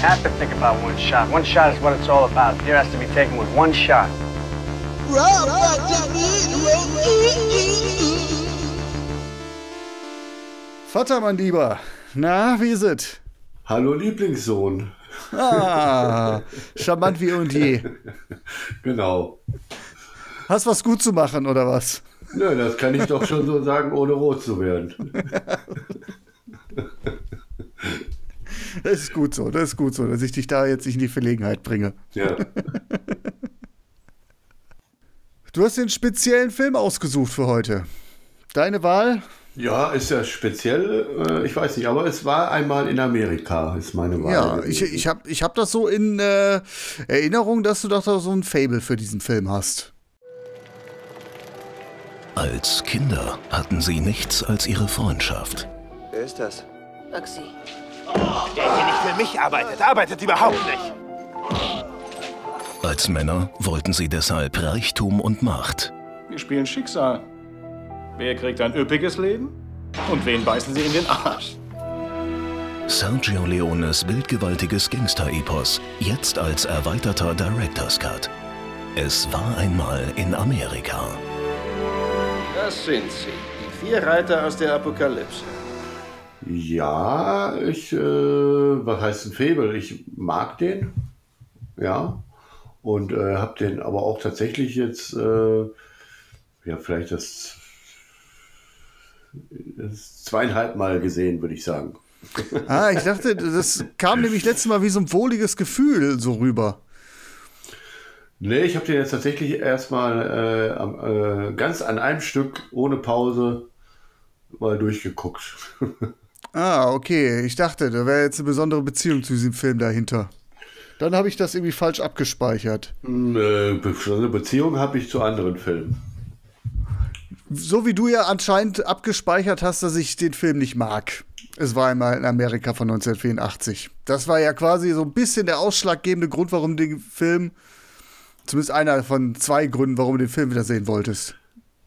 Have to think about one shot. One shot is what it's all about. Here has to be taken with one shot. Vater, mein Lieber, na, wie ist es? Hallo Lieblingssohn. Ah, charmant wie und je. Genau. Hast was gut zu machen, oder was? Nö, das kann ich doch schon so sagen, ohne rot zu werden. Das ist gut so, das ist gut so, dass ich dich da jetzt nicht in die Verlegenheit bringe. Ja. Du hast den speziellen Film ausgesucht für heute. Deine Wahl? Ja, ist ja speziell, äh, ich weiß nicht, aber es war einmal in Amerika, ist meine Wahl. Ja, ich, ich habe ich hab das so in äh, Erinnerung, dass du doch da so ein Fable für diesen Film hast. Als Kinder hatten sie nichts als ihre Freundschaft. Wer ist das? Oxy. Der hier nicht für mich arbeitet, arbeitet überhaupt nicht. Als Männer wollten sie deshalb Reichtum und Macht. Wir spielen Schicksal. Wer kriegt ein üppiges Leben? Und wen beißen sie in den Arsch? Sergio Leones bildgewaltiges Gangster-Epos, jetzt als erweiterter Director's Cut. Es war einmal in Amerika. Das sind sie. Die vier Reiter aus der Apokalypse. Ja, ich, äh, was heißt ein Fable? Ich mag den. Ja. Und äh, habe den aber auch tatsächlich jetzt, äh, ja, vielleicht das, das zweieinhalb Mal gesehen, würde ich sagen. Ah, ich dachte, das kam nämlich letztes Mal wie so ein wohliges Gefühl so rüber. Nee, ich habe den jetzt tatsächlich erstmal äh, äh, ganz an einem Stück ohne Pause mal durchgeguckt. Ah, okay. Ich dachte, da wäre jetzt eine besondere Beziehung zu diesem Film dahinter. Dann habe ich das irgendwie falsch abgespeichert. Eine Be Beziehung habe ich zu anderen Filmen. So wie du ja anscheinend abgespeichert hast, dass ich den Film nicht mag. Es war einmal in Amerika von 1984. Das war ja quasi so ein bisschen der ausschlaggebende Grund, warum den Film, zumindest einer von zwei Gründen, warum du den Film wieder sehen wolltest.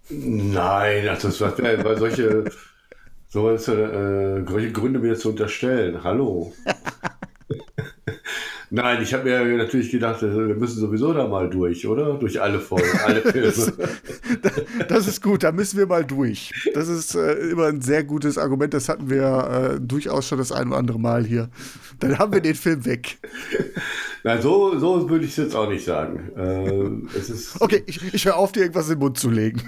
Nein, also das war, war solche, sowas, äh, solche Gründe mir zu unterstellen. Hallo. Nein, ich habe mir natürlich gedacht, wir müssen sowieso da mal durch, oder? Durch alle Folgen, alle Filme. das ist gut, da müssen wir mal durch. Das ist äh, immer ein sehr gutes Argument. Das hatten wir äh, durchaus schon das ein oder andere Mal hier. Dann haben wir den Film weg. Nein, so, so würde ich es jetzt auch nicht sagen. Äh, es ist okay, ich, ich höre auf, dir irgendwas in den Mund zu legen.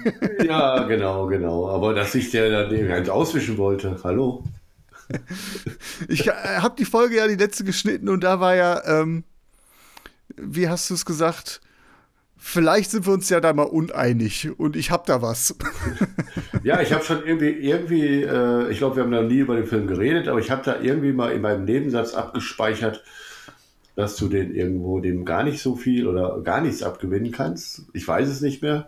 ja, genau, genau. Aber dass ich der dann ganz auswischen wollte, hallo. Ich äh, habe die Folge ja die letzte geschnitten und da war ja, ähm, wie hast du es gesagt? Vielleicht sind wir uns ja da mal uneinig und ich habe da was. ja, ich habe schon irgendwie, irgendwie, äh, ich glaube, wir haben noch nie über den Film geredet, aber ich habe da irgendwie mal in meinem Nebensatz abgespeichert, dass du den irgendwo dem gar nicht so viel oder gar nichts abgewinnen kannst. Ich weiß es nicht mehr.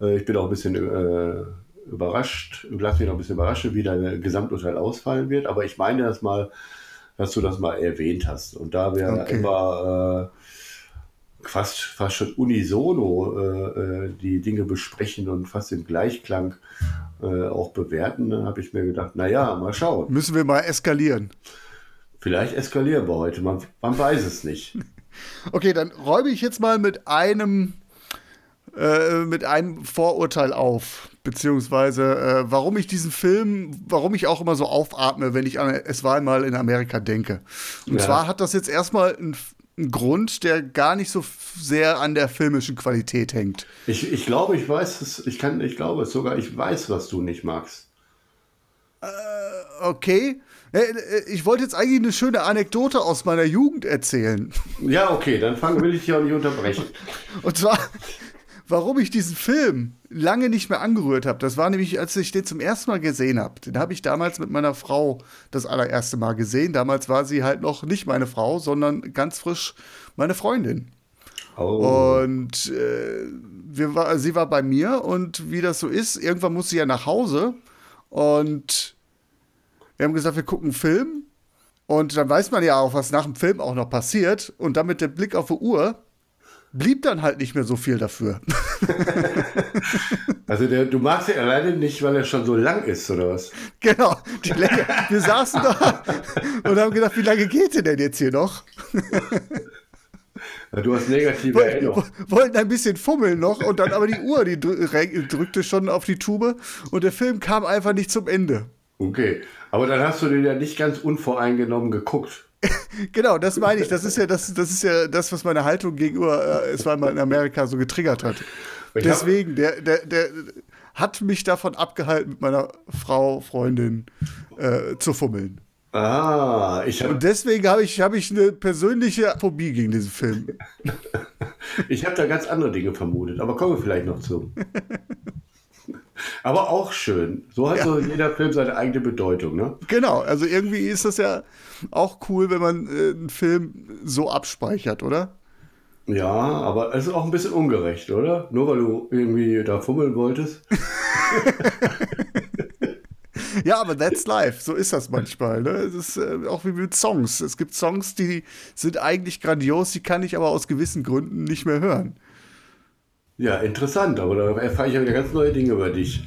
Äh, ich bin auch ein bisschen äh, überrascht, lass mich noch ein bisschen überraschen, wie dein Gesamturteil ausfallen wird. Aber ich meine das mal, dass du das mal erwähnt hast. Und da wir okay. immer äh, fast, fast schon unisono äh, die Dinge besprechen und fast im Gleichklang äh, auch bewerten, habe ich mir gedacht, naja, mal schauen. Müssen wir mal eskalieren. Vielleicht eskalieren wir heute, man, man weiß es nicht. Okay, dann räume ich jetzt mal mit einem äh, mit einem Vorurteil auf, beziehungsweise äh, warum ich diesen Film, warum ich auch immer so aufatme, wenn ich an Es war einmal in Amerika denke. Und ja. zwar hat das jetzt erstmal einen, einen Grund, der gar nicht so sehr an der filmischen Qualität hängt. Ich, ich glaube, ich weiß es, ich kann, ich glaube es sogar, ich weiß, was du nicht magst. Äh, okay. Ich wollte jetzt eigentlich eine schöne Anekdote aus meiner Jugend erzählen. Ja, okay, dann fangen will ich dich auch nicht unterbrechen. Und zwar warum ich diesen Film lange nicht mehr angerührt habe. Das war nämlich, als ich den zum ersten Mal gesehen habe. Den habe ich damals mit meiner Frau das allererste Mal gesehen. Damals war sie halt noch nicht meine Frau, sondern ganz frisch meine Freundin. Oh. Und äh, wir war, sie war bei mir und wie das so ist, irgendwann muss sie ja nach Hause und wir haben gesagt, wir gucken einen Film und dann weiß man ja auch, was nach dem Film auch noch passiert und dann mit dem Blick auf die Uhr blieb dann halt nicht mehr so viel dafür. Also der, du magst ihn alleine nicht, weil er schon so lang ist, oder was? Genau, die Länge. Wir saßen da und haben gedacht, wie lange geht der denn jetzt hier noch? Du hast negative Woll- Erinnerungen. wollten ein bisschen fummeln noch und dann aber die Uhr, die drü- drückte schon auf die Tube und der Film kam einfach nicht zum Ende. Okay, aber dann hast du den ja nicht ganz unvoreingenommen geguckt. Genau, das meine ich. Das ist ja das, das ist ja das, was meine Haltung gegenüber äh, es war mal in Amerika so getriggert hat. Deswegen, der, der, der hat mich davon abgehalten, mit meiner Frau, Freundin äh, zu fummeln. Ah, ich habe Und deswegen habe ich, hab ich eine persönliche Phobie gegen diesen Film. ich hab da ganz andere Dinge vermutet, aber kommen wir vielleicht noch zu. aber auch schön. So hat so jeder Film seine eigene Bedeutung, ne? Genau, also irgendwie ist das ja auch cool, wenn man äh, einen Film so abspeichert, oder? Ja, aber es ist auch ein bisschen ungerecht, oder? Nur weil du irgendwie da fummeln wolltest. Ja, aber that's life. So ist das manchmal. Ne? Es ist äh, auch wie mit Songs. Es gibt Songs, die sind eigentlich grandios, die kann ich aber aus gewissen Gründen nicht mehr hören. Ja, interessant, aber da erfahre ich ja wieder ganz neue Dinge über dich.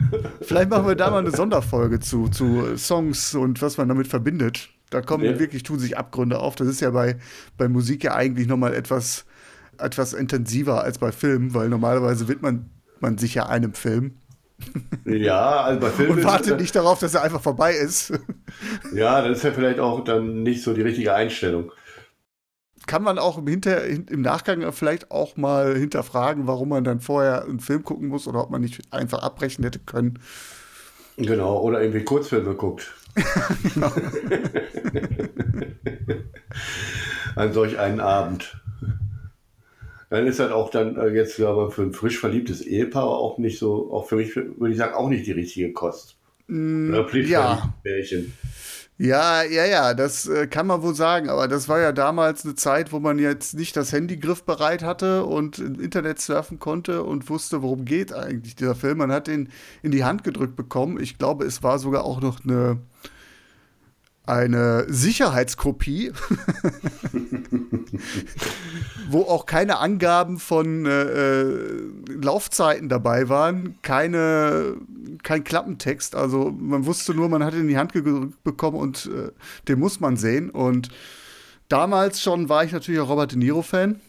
Vielleicht machen wir da mal eine Sonderfolge zu, zu Songs und was man damit verbindet. Da kommen Ja. wirklich, tun sich Abgründe auf. Das ist ja bei, bei Musik ja eigentlich nochmal etwas, etwas intensiver als bei Filmen, weil normalerweise wird man, man sich ja einem Film Ja, also bei Filmen. und wartet nicht darauf, dass er einfach vorbei ist. Ja, das ist ja vielleicht auch dann nicht so die richtige Einstellung. Kann man auch im, Hinter im Nachgang vielleicht auch mal hinterfragen, warum man dann vorher einen Film gucken muss oder ob man nicht einfach abbrechen hätte können. Genau, oder irgendwie Kurzfilme guckt. An solch einen Abend. Dann ist halt auch dann äh, jetzt, glaube ich, für ein frisch verliebtes Ehepaar auch nicht so, auch für mich würde ich sagen, auch nicht die richtige Kost. Oder Mm, ja. verliebtes Pärchen. Ja, ja, ja, das äh, kann man wohl sagen, aber das war ja damals eine Zeit, wo man jetzt nicht das Handy griffbereit hatte und im Internet surfen konnte und wusste, worum geht eigentlich dieser Film. Man hat ihn in die Hand gedrückt bekommen. Ich glaube, es war sogar auch noch eine, eine Sicherheitskopie, wo auch keine Angaben von äh, äh, Laufzeiten dabei waren, keine, kein Klappentext. Also man wusste nur, man hat ihn in die Hand gedrückt bekommen und äh, den muss man sehen. Und damals schon war ich natürlich auch Robert De Niro-Fan.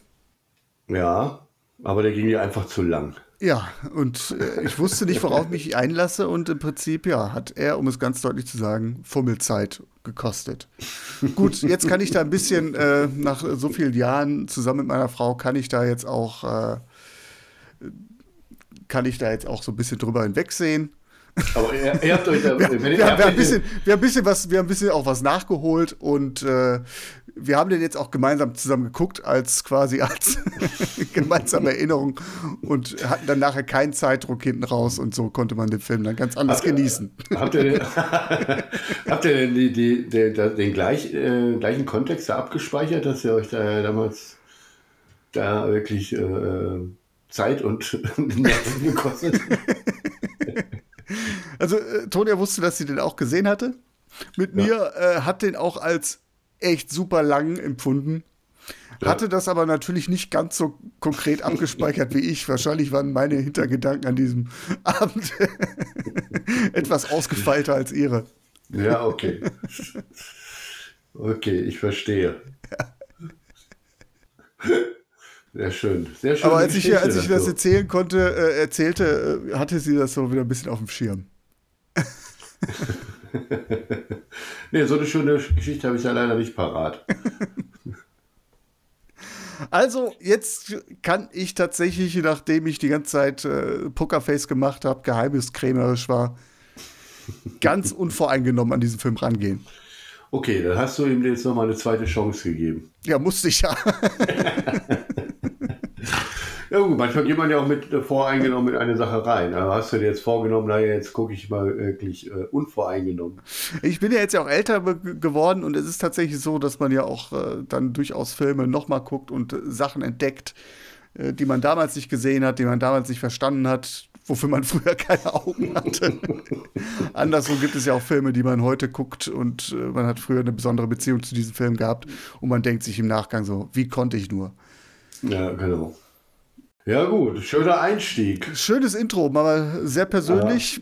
Ja, aber der ging dir einfach zu lang. Ja, und äh, ich wusste nicht, worauf ich mich einlasse. Und im Prinzip, ja, hat er, um es ganz deutlich zu sagen, Fummelzeit gekostet. Gut, jetzt kann ich da ein bisschen, äh, nach so vielen Jahren zusammen mit meiner Frau, kann ich da jetzt auch, äh, kann ich da jetzt auch so ein bisschen drüber hinwegsehen. Aber ihr, ihr habt euch da, Wir, haben, habt wir, haben ein bisschen, wir haben ein bisschen was, wir haben ein bisschen auch was nachgeholt und äh, wir haben den jetzt auch gemeinsam zusammen geguckt, als quasi als gemeinsame Erinnerung und hatten dann nachher keinen Zeitdruck hinten raus und so konnte man den Film dann ganz anders Habt ihr- genießen. Habt ihr denn, habt ihr denn die, die, den, den gleich, äh, gleichen Kontext da abgespeichert, dass ihr euch da damals da wirklich äh, Zeit und Nerven gekostet? Also äh, Tonia wusste, dass sie den auch gesehen hatte. Mit mir äh, hat den auch als echt super lang empfunden. Hatte das aber natürlich nicht ganz so konkret abgespeichert wie ich. Wahrscheinlich waren meine Hintergedanken an diesem Abend etwas ausgefeilter als ihre. Ja, okay. Okay, ich verstehe. Sehr schön. Sehr schön. Aber als ich, als ich das erzählen konnte, äh, erzählte, äh, hatte sie das so wieder ein bisschen auf dem Schirm. nee, so eine schöne Geschichte habe ich ja leider nicht parat. Also, jetzt kann ich tatsächlich, nachdem ich die ganze Zeit äh, Pokerface gemacht habe, geheimniskrämerisch war, ganz unvoreingenommen an diesen Film rangehen. Okay, dann hast du ihm jetzt nochmal eine zweite Chance gegeben. Ja, musste ich ja. Ja gut, manchmal geht man ja auch mit äh, voreingenommen in eine Sache rein. Aber hast du dir jetzt vorgenommen, naja, jetzt gucke ich mal wirklich äh, unvoreingenommen. Ich bin ja jetzt ja auch älter geworden und es ist tatsächlich so, dass man ja auch äh, dann durchaus Filme nochmal guckt und äh, Sachen entdeckt, äh, die man damals nicht gesehen hat, die man damals nicht verstanden hat, wofür man früher keine Augen hatte. Andersrum gibt es ja auch Filme, die man heute guckt und äh, man hat früher eine besondere Beziehung zu diesem Film gehabt und man denkt sich im Nachgang so, wie konnte ich nur? Ja, genau. Ja, gut, schöner Einstieg. Schönes Intro, mal sehr persönlich.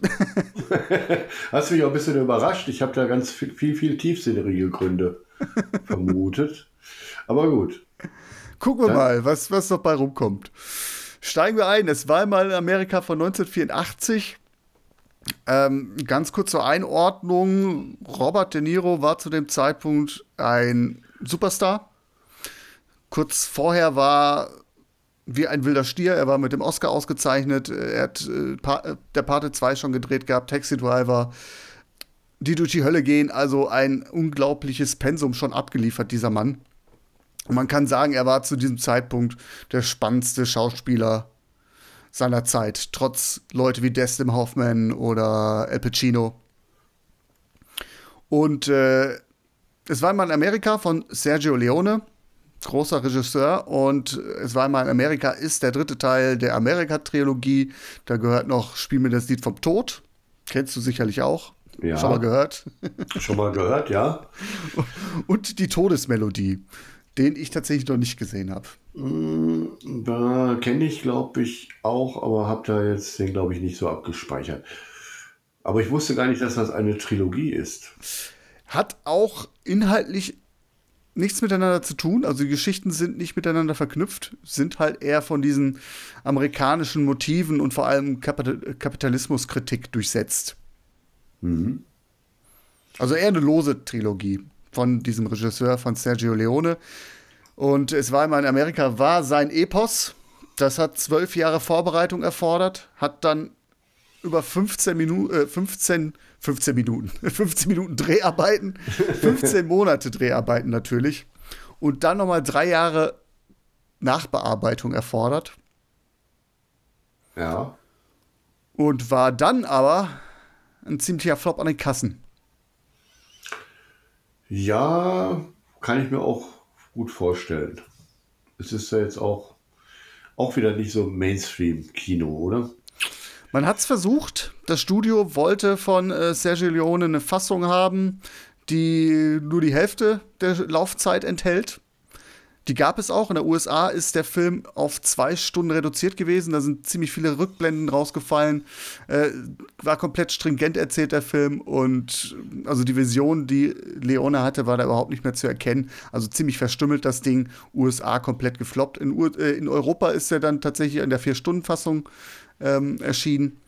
Hast mich auch ein bisschen überrascht. Ich habe da ganz viel, viel, viel tiefsinnige Gründe vermutet. Aber gut. Gucken wir ja. mal, was, was noch bei rumkommt. Steigen wir ein. Es war mal in Amerika von 1984. Ähm, ganz kurz zur Einordnung. Robert De Niro war zu dem Zeitpunkt ein Superstar. Kurz vorher war wie ein wilder Stier. Er war mit dem Oscar ausgezeichnet. Er hat äh, pa äh, der Pate 2 schon gedreht gehabt, Taxi Driver, die durch die Hölle gehen. Also ein unglaubliches Pensum schon abgeliefert, dieser Mann. Und man kann sagen, er war zu diesem Zeitpunkt der spannendste Schauspieler seiner Zeit, trotz Leute wie Destin Hoffman oder El Pacino. Und äh, es war mal in Amerika von Sergio Leone großer Regisseur und es war einmal in Amerika, ist der dritte Teil der Amerika-Trilogie. Da gehört noch Spiel mir das Lied vom Tod. Kennst du sicherlich auch. Ja. Schon mal gehört. Schon mal gehört, ja. Und die Todesmelodie, den ich tatsächlich noch nicht gesehen habe. Mm, da kenne ich, glaube ich, auch, aber habe da jetzt den, glaube ich, nicht so abgespeichert. Aber ich wusste gar nicht, dass das eine Trilogie ist. Hat auch inhaltlich nichts miteinander zu tun. Also die Geschichten sind nicht miteinander verknüpft, sind halt eher von diesen amerikanischen Motiven und vor allem Kapitalismuskritik durchsetzt. Mhm. Also eher eine lose Trilogie von diesem Regisseur von Sergio Leone. Und es war immer in Amerika, war sein Epos. Das hat zwölf Jahre Vorbereitung erfordert, hat dann über 15 Minuten, äh, 15, 15 Minuten, 15 Minuten Dreharbeiten, 15 Monate Dreharbeiten natürlich und dann nochmal drei Jahre Nachbearbeitung erfordert. Ja. Und war dann aber ein ziemlicher Flop an den Kassen. Ja, kann ich mir auch gut vorstellen. Es ist ja jetzt auch, auch wieder nicht so Mainstream-Kino, oder? Man hat es versucht. Das Studio wollte von äh, Sergio Leone eine Fassung haben, die nur die Hälfte der Laufzeit enthält. Die gab es auch. In der USA ist der Film auf zwei Stunden reduziert gewesen. Da sind ziemlich viele Rückblenden rausgefallen. Äh, war komplett stringent erzählt, der Film. Und also die Vision, die Leone hatte, war da überhaupt nicht mehr zu erkennen. Also ziemlich verstümmelt das Ding. USA komplett gefloppt. In, äh, in Europa ist er dann tatsächlich in der Vier-Stunden-Fassung ähm, erschienen.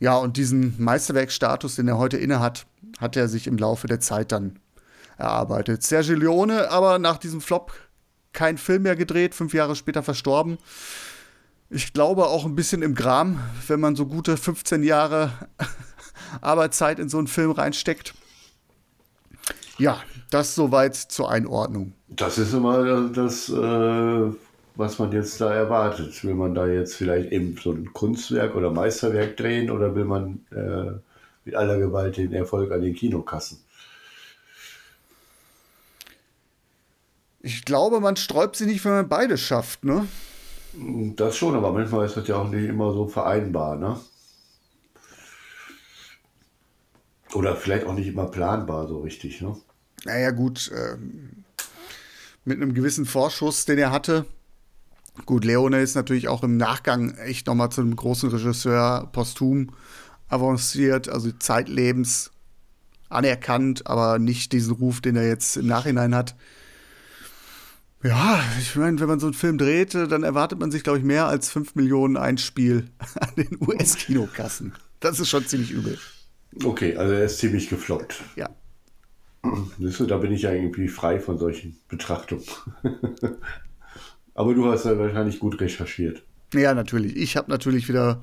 Ja, und diesen Meisterwerkstatus, den er heute innehat, hat er sich im Laufe der Zeit dann erarbeitet. Sergio Leone aber nach diesem Flop kein Film mehr gedreht, fünf Jahre später verstorben. Ich glaube auch ein bisschen im Gram, wenn man so gute 15 Jahre Arbeitszeit in so einen Film reinsteckt. Ja, das soweit zur Einordnung. Das ist immer das, äh, was man jetzt da erwartet. Will man da jetzt vielleicht eben so ein Kunstwerk oder Meisterwerk drehen oder will man äh, mit aller Gewalt den Erfolg an den Kinokassen? Ich glaube, man sträubt sie nicht, wenn man beides schafft, ne? Das schon, aber manchmal ist das ja auch nicht immer so vereinbar, ne? Oder vielleicht auch nicht immer planbar so richtig, ne? Naja, gut, ähm, mit einem gewissen Vorschuss, den er hatte, Gut, Leone ist natürlich auch im Nachgang echt nochmal zu einem großen Regisseur posthum avanciert, also zeitlebens anerkannt, aber nicht diesen Ruf, den er jetzt im Nachhinein hat. Ja, ich meine, wenn man so einen Film dreht, dann erwartet man sich, glaube ich, mehr als 5 Millionen Einspiel an den US-Kinokassen. Das ist schon ziemlich übel. Okay, also er ist ziemlich gefloppt. Ja. Da bin ich ja irgendwie frei von solchen Betrachtungen. Aber du hast ja wahrscheinlich gut recherchiert. Ja, natürlich. Ich habe natürlich wieder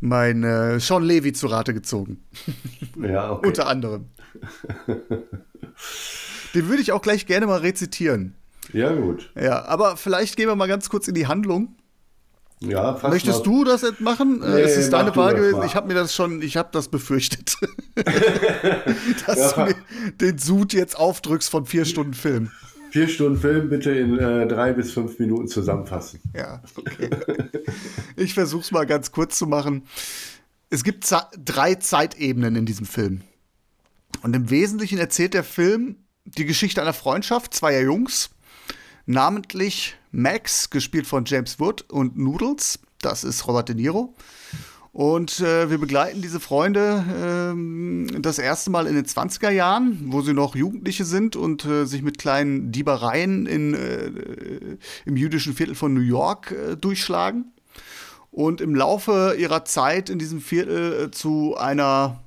mein äh, Sean Levy zu Rate gezogen. Ja, okay. Unter anderem. Den würde ich auch gleich gerne mal rezitieren. Ja, gut. Ja, aber vielleicht gehen wir mal ganz kurz in die Handlung. Ja, fast Möchtest mal. du das jetzt machen? Äh, Nee, es ist deine Wahl gewesen. Ich habe mir das schon, ich habe das befürchtet. Dass Ja, du mir den Sud jetzt aufdrückst von vier Stunden Film. Vier Stunden Film bitte in äh, drei bis fünf Minuten zusammenfassen. Ja, okay. ich versuche es mal ganz kurz zu machen. Es gibt Ze drei Zeitebenen in diesem Film. Und im Wesentlichen erzählt der Film die Geschichte einer Freundschaft zweier Jungs, namentlich Max, gespielt von James Wood, und Noodles, das ist Robert De Niro. Und äh, wir begleiten diese Freunde ähm, das erste Mal in den 20er Jahren, wo sie noch Jugendliche sind und äh, sich mit kleinen Diebereien in, äh, im jüdischen Viertel von New York äh, durchschlagen. Und im Laufe ihrer Zeit in diesem Viertel äh, zu einer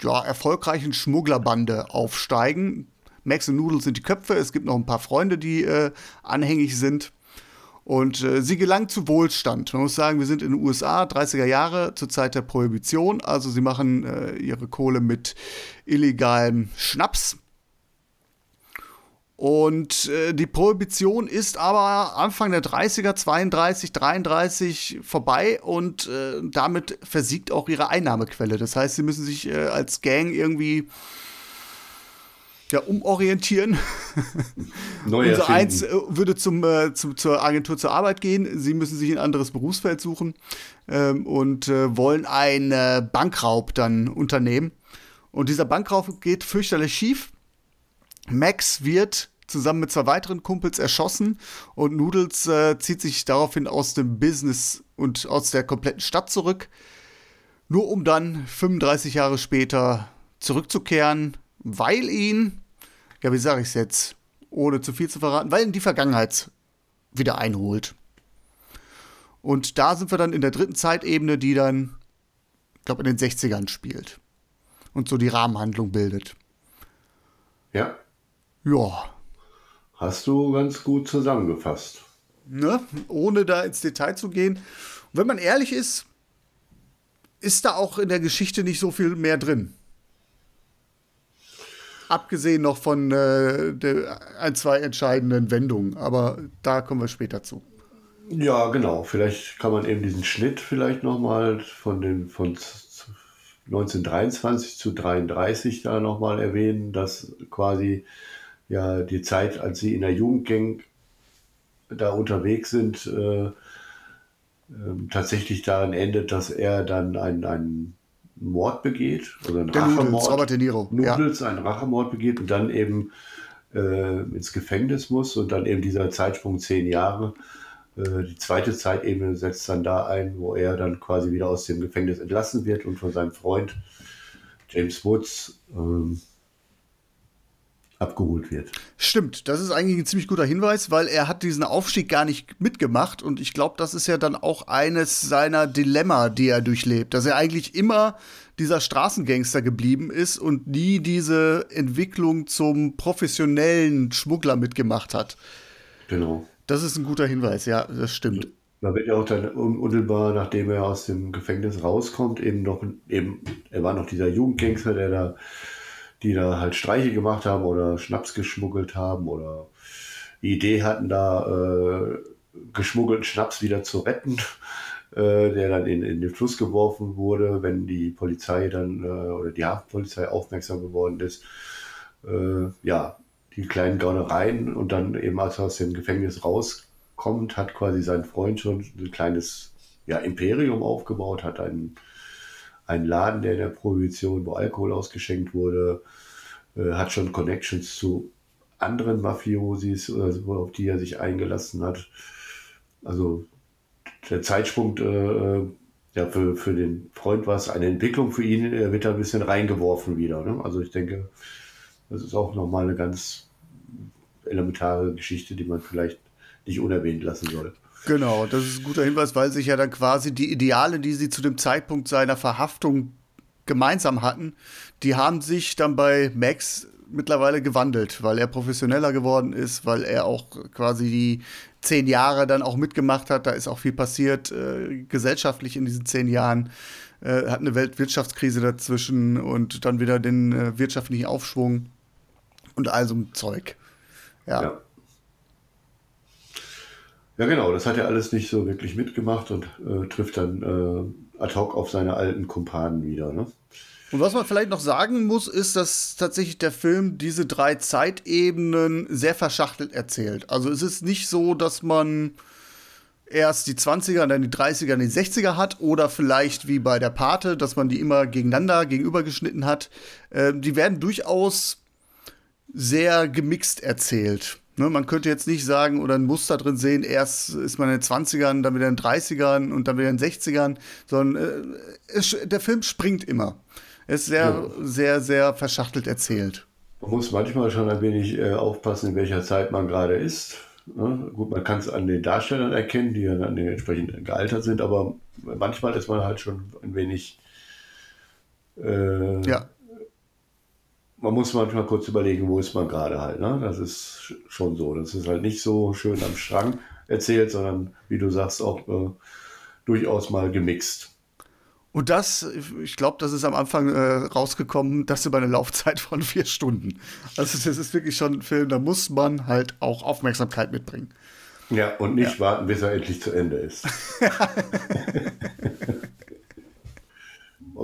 ja, erfolgreichen Schmugglerbande aufsteigen. Max und Noodles sind die Köpfe, es gibt noch ein paar Freunde, die äh, anhängig sind. Und äh, sie gelangen zu Wohlstand. Man muss sagen, wir sind in den USA, 30er Jahre, zur Zeit der Prohibition. Also sie machen äh, ihre Kohle mit illegalem Schnaps. Und äh, die Prohibition ist aber Anfang der 30er, 32, 33 vorbei und äh, damit versiegt auch ihre Einnahmequelle. Das heißt, sie müssen sich äh, als Gang irgendwie ja, umorientieren. Neu Unser. Eins äh, würde zum, äh, zum, zur Agentur zur Arbeit gehen. Sie müssen sich ein anderes Berufsfeld suchen ähm, und äh, wollen einen äh, Bankraub dann unternehmen. Und dieser Bankraub geht fürchterlich schief. Max wird zusammen mit zwei weiteren Kumpels erschossen und Noodles äh, zieht sich daraufhin aus dem Business und aus der kompletten Stadt zurück, nur um dann 35 Jahre später zurückzukehren, weil ihn, ja, wie sage ich es jetzt, ohne zu viel zu verraten, weil ihn die Vergangenheit wieder einholt. Und da sind wir dann in der dritten Zeitebene, die dann, ich glaube, in den 60ern spielt und so die Rahmenhandlung bildet. Ja, Ja, hast du ganz gut zusammengefasst. ne? ohne da ins Detail zu gehen. Und wenn man ehrlich ist, ist da auch in der Geschichte nicht so viel mehr drin. Abgesehen noch von äh, ein, zwei entscheidenden Wendungen, aber da kommen wir später zu. Ja, genau. Vielleicht kann man eben diesen Schnitt vielleicht nochmal von von z- 1923 zu 33 da nochmal erwähnen, dass quasi ja die Zeit, als sie in der Jugendgang da unterwegs sind, äh, ähm, tatsächlich darin endet, dass er dann einen Mord begeht oder einen Der Rachemord. Robert De Niro, ja. Noodles einen Rachemord begeht und dann eben äh, ins Gefängnis muss und dann eben dieser Zeitsprung zehn Jahre. Äh, die zweite Zeitebene setzt dann da ein, wo er dann quasi wieder aus dem Gefängnis entlassen wird und von seinem Freund James Woods ähm, abgeholt wird. Stimmt, das ist eigentlich ein ziemlich guter Hinweis, weil er hat diesen Aufstieg gar nicht mitgemacht und ich glaube, das ist ja dann auch eines seiner Dilemma, die er durchlebt, dass er eigentlich immer dieser Straßengangster geblieben ist und nie diese Entwicklung zum professionellen Schmuggler mitgemacht hat. Genau. Das ist ein guter Hinweis, ja, das stimmt. Da wird ja auch dann un- unmittelbar, nachdem er aus dem Gefängnis rauskommt, eben noch, eben, er war noch dieser Jugendgangster, der da, die da halt Streiche gemacht haben oder Schnaps geschmuggelt haben oder die Idee hatten, da äh, geschmuggelten Schnaps wieder zu retten, äh, der dann in, in den Fluss geworfen wurde, wenn die Polizei dann äh, oder die Hafenpolizei aufmerksam geworden ist. Äh, ja, die kleinen Gaunereien und dann eben als er aus dem Gefängnis rauskommt, hat quasi sein Freund schon ein kleines ja, Imperium aufgebaut, hat einen, einen Laden, der in der Prohibition, wo Alkohol ausgeschenkt wurde, äh, hat schon Connections zu anderen Mafiosis, äh, so, auf die er sich eingelassen hat. Also der Zeitsprung äh, ja, für, für den Freund war es eine Entwicklung für ihn, er wird da ein bisschen reingeworfen wieder. Ne? Also ich denke, das ist auch nochmal eine ganz elementare Geschichte, die man vielleicht nicht unerwähnt lassen soll. Genau, das ist ein guter Hinweis, weil sich ja dann quasi die Ideale, die sie zu dem Zeitpunkt seiner Verhaftung gemeinsam hatten, die haben sich dann bei Max mittlerweile gewandelt, weil er professioneller geworden ist, weil er auch quasi die zehn Jahre dann auch mitgemacht hat. Da ist auch viel passiert äh, gesellschaftlich in diesen zehn Jahren. Äh, hat eine Weltwirtschaftskrise dazwischen und dann wieder den äh, wirtschaftlichen Aufschwung und all so ein Zeug. Ja. Ja. Ja, genau, das hat er alles nicht so wirklich mitgemacht und äh, trifft dann äh, ad hoc auf seine alten Kumpanen wieder. Ne? Und was man vielleicht noch sagen muss, ist, dass tatsächlich der Film diese drei Zeitebenen sehr verschachtelt erzählt. Also es ist nicht so, dass man erst die 20er, dann die 30er, dann die 60er hat oder vielleicht wie bei der Pate, dass man die immer gegeneinander, gegenübergeschnitten hat. Äh, die werden durchaus sehr gemixt erzählt. Ne, man könnte jetzt nicht sagen oder ein Muster drin sehen, erst ist man in den 20ern, dann wieder in den 30ern und dann wieder in den 60ern, sondern äh, es, der Film springt immer. Er ist sehr, ja. sehr, sehr verschachtelt erzählt. Man muss manchmal schon ein wenig äh, aufpassen, in welcher Zeit man gerade ist. Ne? Gut, man kann es an den Darstellern erkennen, die dann entsprechend gealtert sind, aber manchmal ist man halt schon ein wenig. Äh, ja. Man muss manchmal kurz überlegen, wo ist man gerade halt. Ne? Das ist schon so. Das ist halt nicht so schön am Strang erzählt, sondern wie du sagst, auch äh, durchaus mal gemixt. Und das, ich glaube, das ist am Anfang äh, rausgekommen, das über eine Laufzeit von vier Stunden. Also das ist wirklich schon ein Film, da muss man halt auch Aufmerksamkeit mitbringen. Ja, und nicht ja. warten, bis er endlich zu Ende ist.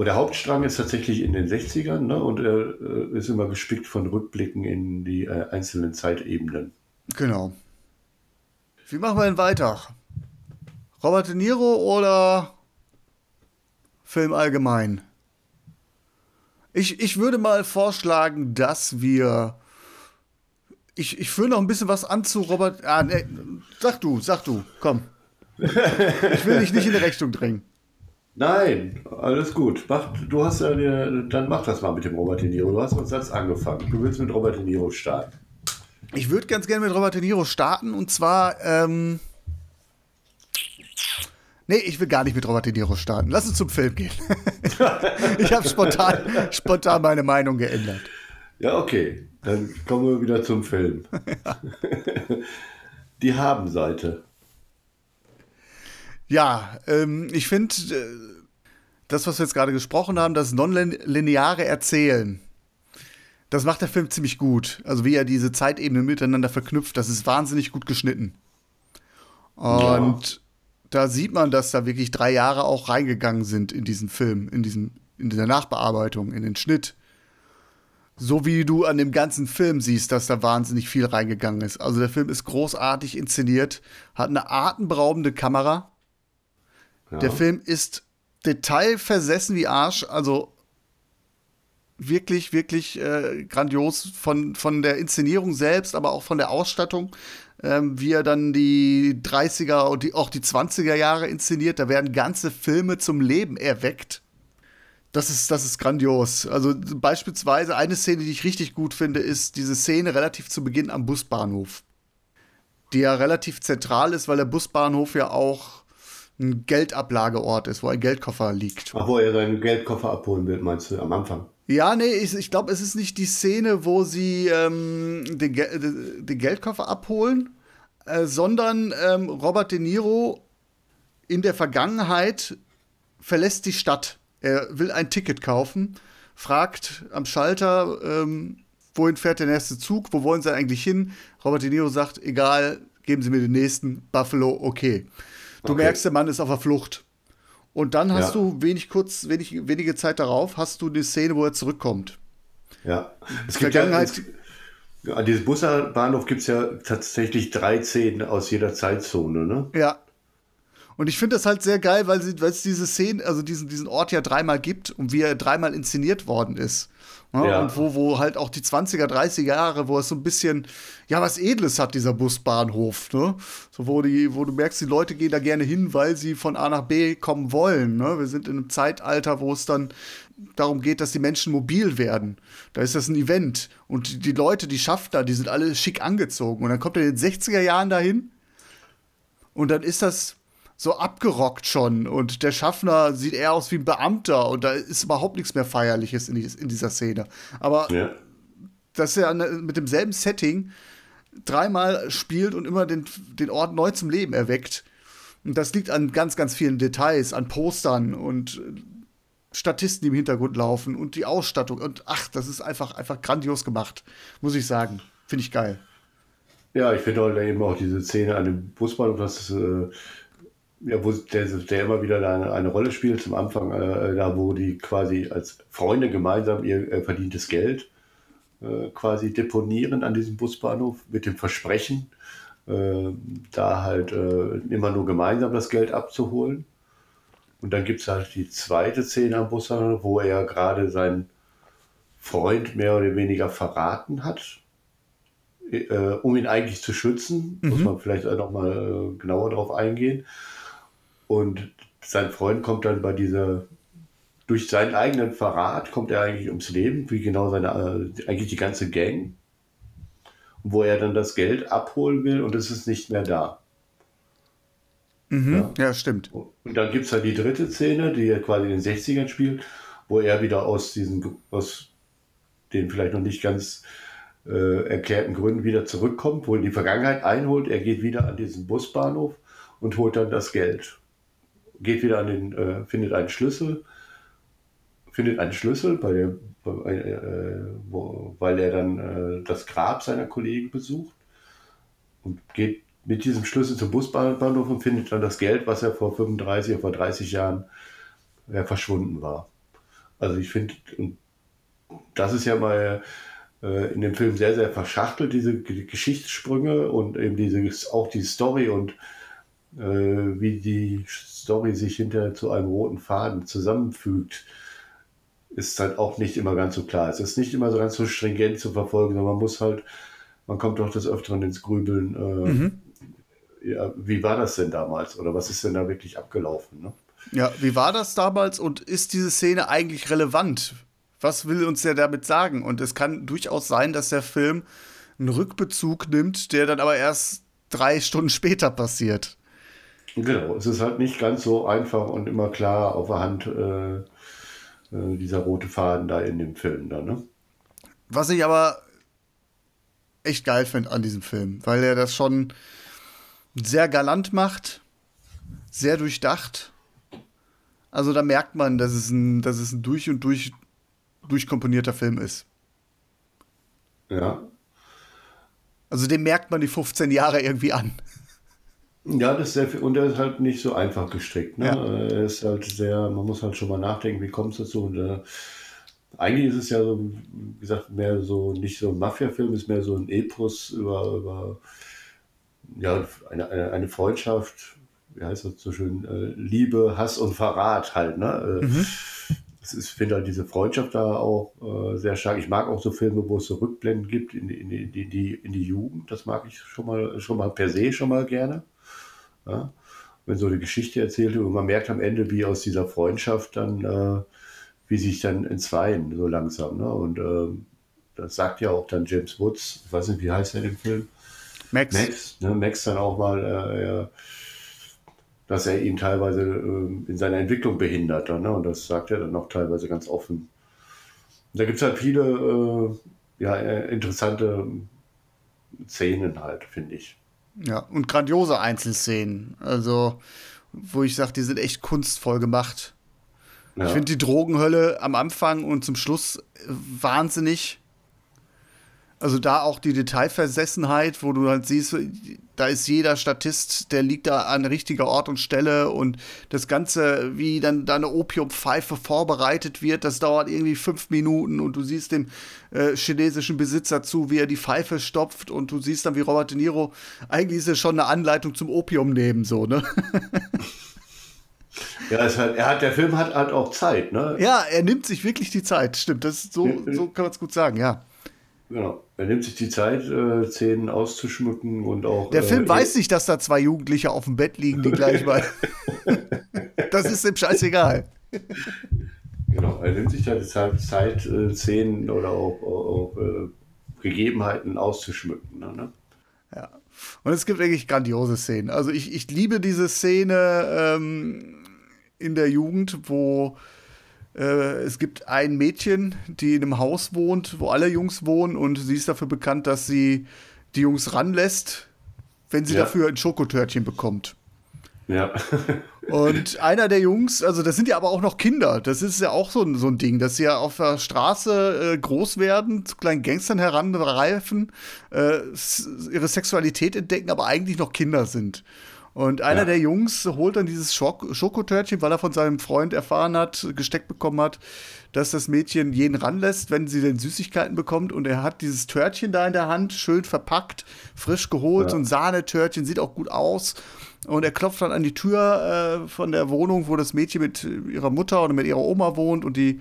der Hauptstrang ist tatsächlich in den 60ern ne, und er äh, ist immer gespickt von Rückblicken in die äh, einzelnen Zeitebenen. Genau. Wie machen wir denn weiter? Robert De Niro oder Film allgemein. Ich, ich würde mal vorschlagen, dass wir. Ich, ich führe noch ein bisschen was an zu Robert. Ah, nee, sag du, sag du, komm. Ich will dich nicht in die Rechnung drängen. Nein, alles gut. Mach, du hast ja, dann mach das mal mit dem Robert De Niro. Du hast uns jetzt angefangen. Du willst mit Robert De Niro starten. Ich würde ganz gerne mit Robert De Niro starten und zwar ähm, Nee, ich will gar nicht mit Robert De Niro starten. Lass uns zum Film gehen. ich habe spontan, spontan meine Meinung geändert. Ja, okay. Dann kommen wir wieder zum Film. Die Haben-Seite. Ja, ähm, ich finde, äh, das, was wir jetzt gerade gesprochen haben, das nonlineare Erzählen, das macht der Film ziemlich gut. Also wie er diese Zeitebenen miteinander verknüpft, das ist wahnsinnig gut geschnitten. Und ja da sieht man, dass da wirklich drei Jahre auch reingegangen sind in diesen Film, in, diesen, in dieser Nachbearbeitung, in den Schnitt. So wie du an dem ganzen Film siehst, dass da wahnsinnig viel reingegangen ist. Also der Film ist großartig inszeniert, hat eine atemberaubende Kamera. Der Film ist detailversessen wie Arsch, also wirklich, wirklich äh, grandios von, von der Inszenierung selbst, aber auch von der Ausstattung ähm, wie er dann die 30er und die, auch die 20er Jahre inszeniert. Da werden ganze Filme zum Leben erweckt. Das ist, das ist grandios. Also beispielsweise eine Szene, die ich richtig gut finde, ist diese Szene relativ zu Beginn am Busbahnhof. Die ja relativ zentral ist, weil der Busbahnhof ja auch ein Geldablageort ist, wo ein Geldkoffer liegt. Ach, wo er seinen Geldkoffer abholen will, meinst du, am Anfang? Ja, nee, ich, ich glaube, es ist nicht die Szene, wo sie ähm, den, Ge den, Geldkoffer abholen, äh, sondern ähm, Robert De Niro in der Vergangenheit verlässt die Stadt. Er will ein Ticket kaufen, fragt am Schalter, ähm, wohin fährt der nächste Zug, wo wollen sie eigentlich hin? Robert De Niro sagt, egal, geben Sie mir den nächsten, Buffalo, okay. Du okay. merkst, der Mann ist auf der Flucht. Und dann hast ja. du wenig kurz, wenig, wenige Zeit darauf, hast du die Szene, wo er zurückkommt. Ja. Es gibt Vergangenheit. Ja, an diesem Busbahnhof gibt es ja tatsächlich drei Szenen aus jeder Zeitzone, ne? Ja. Und ich finde das halt sehr geil, weil, es diese Szene, also diesen, diesen Ort ja dreimal gibt und wie er dreimal inszeniert worden ist. Ne? Ja. Und wo, wo halt auch die 20er, 30er Jahre, wo es so ein bisschen, ja, was Edles hat, dieser Busbahnhof. Ne? So, wo, die, wo du merkst, die Leute gehen da gerne hin, weil sie von A nach B kommen wollen. Ne? Wir sind in einem Zeitalter, wo es dann darum geht, dass die Menschen mobil werden. Da ist das ein Event. Und die Leute, die Schaffner, die sind alle schick angezogen. Und dann kommt er in den 60er Jahren dahin. Und dann ist das so abgerockt schon und der Schaffner sieht eher aus wie ein Beamter und da ist überhaupt nichts mehr Feierliches in, in dieser Szene. Aber ja. dass er mit demselben Setting dreimal spielt und immer den, den Ort neu zum Leben erweckt. Und das liegt an ganz, ganz vielen Details, an Postern und Statisten, die im Hintergrund laufen und die Ausstattung. Und ach, das ist einfach, einfach grandios gemacht, muss ich sagen. Finde ich geil. Ja, ich finde halt eben auch diese Szene an dem Busbahnhof, das äh, ja, wo der, der immer wieder da eine, eine Rolle spielt zum Anfang, äh, da wo die quasi als Freunde gemeinsam ihr äh, verdientes Geld äh, quasi deponieren an diesem Busbahnhof mit dem Versprechen, äh, da halt äh, immer nur gemeinsam das Geld abzuholen. Und dann gibt es halt die zweite Szene am Busbahnhof, wo er gerade seinen Freund mehr oder weniger verraten hat, äh, um ihn eigentlich zu schützen. Muss man vielleicht auch noch mal äh, genauer darauf eingehen. Und sein Freund kommt dann bei dieser, durch seinen eigenen Verrat kommt er eigentlich ums Leben, wie genau seine, äh, eigentlich die ganze Gang, wo er dann das Geld abholen will und es ist nicht mehr da. Mhm. Ja. stimmt. Und dann gibt es halt die dritte Szene, die ja quasi in den 60ern spielt, wo er wieder aus diesen, aus den vielleicht noch nicht ganz äh, erklärten Gründen wieder zurückkommt, wo er die Vergangenheit einholt. Er geht wieder an diesen Busbahnhof und holt dann das Geld. Geht wieder an den, äh, findet einen Schlüssel, findet einen Schlüssel, bei der, bei, äh, wo, weil er dann äh, das Grab seiner Kollegen besucht und geht mit diesem Schlüssel zum Busbahnhof und findet dann das Geld, was er vor 35 oder vor 30 Jahren äh, verschwunden war. Also ich finde, das ist ja mal äh, in dem Film sehr, sehr verschachtelt, diese Geschichtssprünge und eben diese, auch die Story und äh, wie die Story sich hinterher zu einem roten Faden zusammenfügt, ist halt auch nicht immer ganz so klar. Es ist nicht immer so ganz so stringent zu verfolgen, sondern man muss halt, man kommt doch des Öfteren ins Grübeln. Äh, Mhm. ja, wie war das denn damals oder was ist denn da wirklich abgelaufen? Ne? Ja, wie war das damals und ist diese Szene eigentlich relevant? Was will uns der damit sagen? Und es kann durchaus sein, dass der Film einen Rückbezug nimmt, der dann aber erst drei Stunden später passiert. Genau, es ist halt nicht ganz so einfach und immer klar auf der Hand äh, äh, dieser rote Faden da in dem Film. Da, ne? Was ich aber echt geil finde an diesem Film, weil er das schon sehr galant macht, sehr durchdacht. Also da merkt man, dass es ein, dass es ein durch und durch durchkomponierter Film ist. Ja. Also dem merkt man die 15 Jahre irgendwie an. Ja, das ist sehr, und er ist halt nicht so einfach gestrickt. Ne? Ja. Er ist halt sehr, man muss halt schon mal nachdenken, wie kommt es dazu. Und, äh, eigentlich ist es ja so, wie gesagt, mehr so, nicht so ein Mafia-Film, ist mehr so ein Epos über, über ja, eine, eine, eine Freundschaft, wie heißt das so schön, äh, Liebe, Hass und Verrat halt. Ne? Äh, ist, Ich finde halt diese Freundschaft da auch äh, sehr stark. Ich mag auch so Filme, wo es so Rückblenden gibt in die, in die, die, in die Jugend. Das mag ich schon mal, schon mal per se schon mal gerne. Ja? Wenn so eine Geschichte erzählt wird und man merkt am Ende, wie aus dieser Freundschaft dann, äh, wie sich dann entzweien, so langsam. Ne? Und ähm, das sagt ja auch dann James Woods, ich weiß nicht, wie heißt er in dem Film? Max. Max, ne? Max dann auch mal, äh, dass er ihn teilweise ähm, in seiner Entwicklung behindert. Dann, ne? Und das sagt er dann auch teilweise ganz offen. Und da gibt es halt viele äh, ja, äh, interessante Szenen halt, finde ich. Ja, und grandiose Einzelszenen. Also, wo ich sage, die sind echt kunstvoll gemacht. Ja. Ich finde die Drogenhölle am Anfang und zum Schluss wahnsinnig. Also da auch die Detailversessenheit, wo du halt siehst, da ist jeder Statist, der liegt da an richtiger Ort und Stelle und das Ganze, wie dann da eine Opiumpfeife vorbereitet wird, das dauert irgendwie fünf Minuten und du siehst dem äh, chinesischen Besitzer zu, wie er die Pfeife stopft und du siehst dann, wie Robert De Niro, eigentlich ist es schon eine Anleitung zum Opium nehmen, so, ne? Ja, hat, er hat, der Film hat halt auch Zeit, ne? Ja, er nimmt sich wirklich die Zeit, stimmt. Das so, so kann man es gut sagen, ja. Genau. Er nimmt sich die Zeit, äh, Szenen auszuschmücken und auch. Der Film äh, weiß nicht, dass da zwei Jugendliche auf dem Bett liegen, die gleich mal. das ist ihm scheißegal. Genau, er nimmt sich halt die Zeit, Zeit äh, Szenen oder auch, auch, auch äh, Gegebenheiten auszuschmücken. Ne? Ja. Und es gibt wirklich grandiose Szenen. Also ich, ich liebe diese Szene ähm, in der Jugend, wo äh, es gibt ein Mädchen, die in einem Haus wohnt, wo alle Jungs wohnen und sie ist dafür bekannt, dass sie die Jungs ranlässt, wenn sie Ja. dafür ein Schokotörtchen bekommt. Ja. Und einer der Jungs, also das sind ja aber auch noch Kinder, das ist ja auch so ein, so ein Ding, dass sie ja auf der Straße äh, groß werden, zu kleinen Gangstern heranreifen, äh, ihre Sexualität entdecken, aber eigentlich noch Kinder sind. Und einer ja. der Jungs holt dann dieses Schok Schokotörtchen, weil er von seinem Freund erfahren hat, gesteckt bekommen hat, dass das Mädchen jeden ranlässt, wenn sie denn Süßigkeiten bekommt. Und er hat dieses Törtchen da in der Hand, schön verpackt, frisch geholt, ja. so ein Sahnetörtchen, sieht auch gut aus. Und er klopft dann an die Tür äh, von der Wohnung, wo das Mädchen mit ihrer Mutter oder mit ihrer Oma wohnt. Und die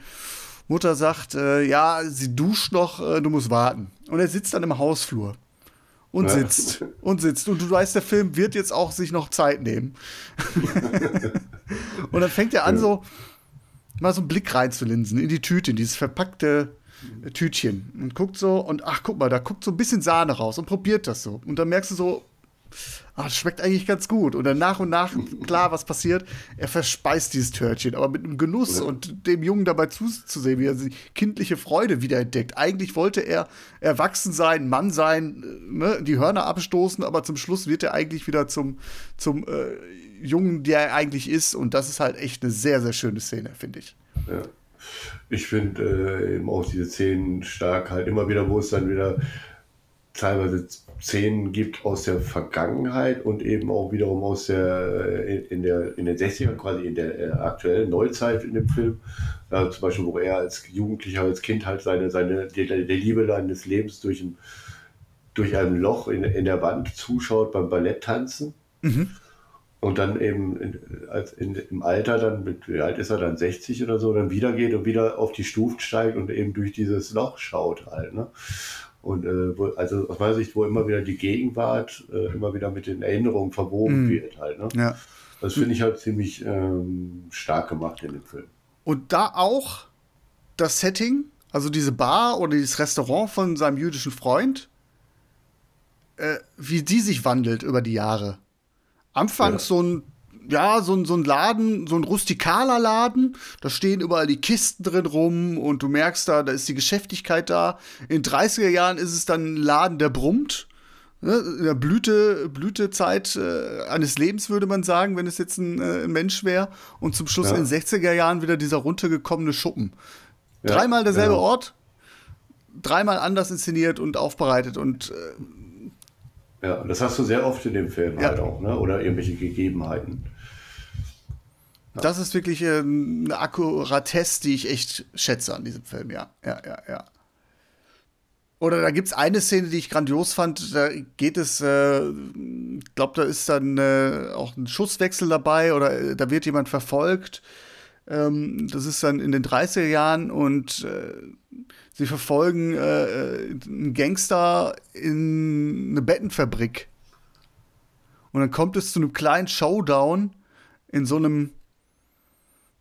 Mutter sagt, äh, ja, sie duscht noch, äh, du musst warten. Und er sitzt dann im Hausflur und ja. sitzt und sitzt. Und du weißt, der Film wird jetzt auch sich noch Zeit nehmen. und dann fängt er an, so mal so einen Blick reinzulinsen in die Tüte, in dieses verpackte Tütchen. Und guckt so, und ach, guck mal, da guckt so ein bisschen Sahne raus und probiert das so. Und dann merkst du so, ah, das schmeckt eigentlich ganz gut. Und dann nach und nach, klar, was passiert, er verspeist dieses Törtchen, aber mit einem Genuss und dem Jungen dabei zuzusehen, wie er die kindliche Freude wiederentdeckt. Eigentlich wollte er erwachsen sein, Mann sein, äh, ne, die Hörner abstoßen, aber zum Schluss wird er eigentlich wieder zum, zum äh, Jungen, der er eigentlich ist. Und das ist halt echt eine sehr, sehr schöne Szene, finde ich. Ja. Ich finde äh, eben auch diese Szenen stark, halt immer wieder, wo es dann wieder teilweise Szenen gibt aus der Vergangenheit und eben auch wiederum aus der äh, in, der in den 60ern, quasi in der äh, aktuellen Neuzeit in dem Film. Äh, zum Beispiel, wo er als Jugendlicher, als Kind halt seine, seine die, die Liebe seines Lebens durch ein, durch ein Loch in, in der Wand zuschaut beim Balletttanzen. Mhm. Und dann eben in, als in, im Alter, dann mit, wie alt ist er dann, 60 oder so, dann wieder geht und wieder auf die Stufen steigt und eben durch dieses Loch schaut halt. Ne? Und äh, wo, also aus meiner Sicht, wo immer wieder die Gegenwart äh, immer wieder mit den Erinnerungen verwoben mm. wird halt. Ne? Ja. Das finde ich halt ziemlich ähm, stark gemacht in dem Film. Und da auch das Setting, also diese Bar oder dieses Restaurant von seinem jüdischen Freund, äh, wie die sich wandelt über die Jahre. Anfangs ja. so ein ja, so, so ein Laden, so ein rustikaler Laden. Da stehen überall die Kisten drin rum und du merkst da, da ist die Geschäftigkeit da. In 30er Jahren ist es dann ein Laden, der brummt. Ne? In der Blüte, Blütezeit äh, eines Lebens, würde man sagen, wenn es jetzt ein, äh, ein Mensch wäre. Und zum Schluss ja. in den 60er Jahren wieder dieser runtergekommene Schuppen. Ja, dreimal derselbe genau. Ort, dreimal anders inszeniert und aufbereitet und äh, ja, das hast du sehr oft in dem Film ja. halt auch, ne? Oder irgendwelche Gegebenheiten. Das ist wirklich äh, eine Akkuratesse, die ich echt schätze an diesem Film, ja. Ja, ja, ja. Oder da gibt es eine Szene, die ich grandios fand. Da geht es, äh, ich glaube, da ist dann äh, auch ein Schusswechsel dabei oder äh, da wird jemand verfolgt. Ähm, das ist dann in den 30er Jahren und äh, sie verfolgen äh, einen Gangster in eine Bettenfabrik. Und dann kommt es zu einem kleinen Showdown in so einem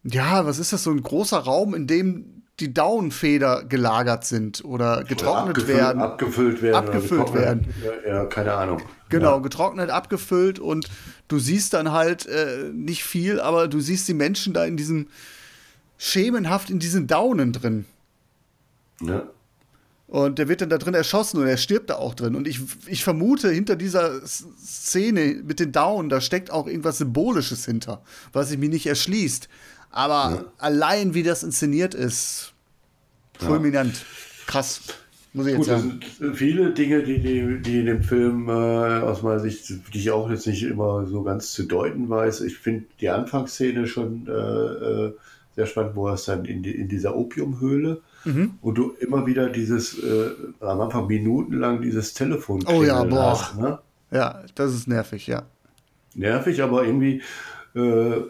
ja, was ist das, so ein großer Raum, in dem die Daunenfeder gelagert sind oder getrocknet oder abgefüllt, werden. Abgefüllt werden. Abgefüllt werden. Ja, keine Ahnung. Genau, ja. getrocknet, abgefüllt und du siehst dann halt äh, nicht viel, aber du siehst die Menschen da in diesem schemenhaft in diesen Daunen drin. Ja. Und der wird dann da drin erschossen und er stirbt da auch drin. Und ich, ich vermute, hinter dieser Szene mit den Daunen, da steckt auch irgendwas Symbolisches hinter, was sich mir nicht erschließt. Aber ja. allein wie das inszeniert ist, fulminant. Ja. Krass. Muss ich jetzt Gut, sagen. Das sind viele Dinge, die, die, die in dem Film äh, aus meiner Sicht, die ich auch jetzt nicht immer so ganz zu deuten weiß. Ich finde die Anfangsszene schon äh, äh, sehr spannend, wo er es dann in, die, in dieser Opiumhöhle mhm. und du immer wieder dieses, äh, am Anfang minutenlang dieses Telefon Oh ja, boah. Hast, ne? Ja, das ist nervig, ja. Nervig, aber irgendwie äh,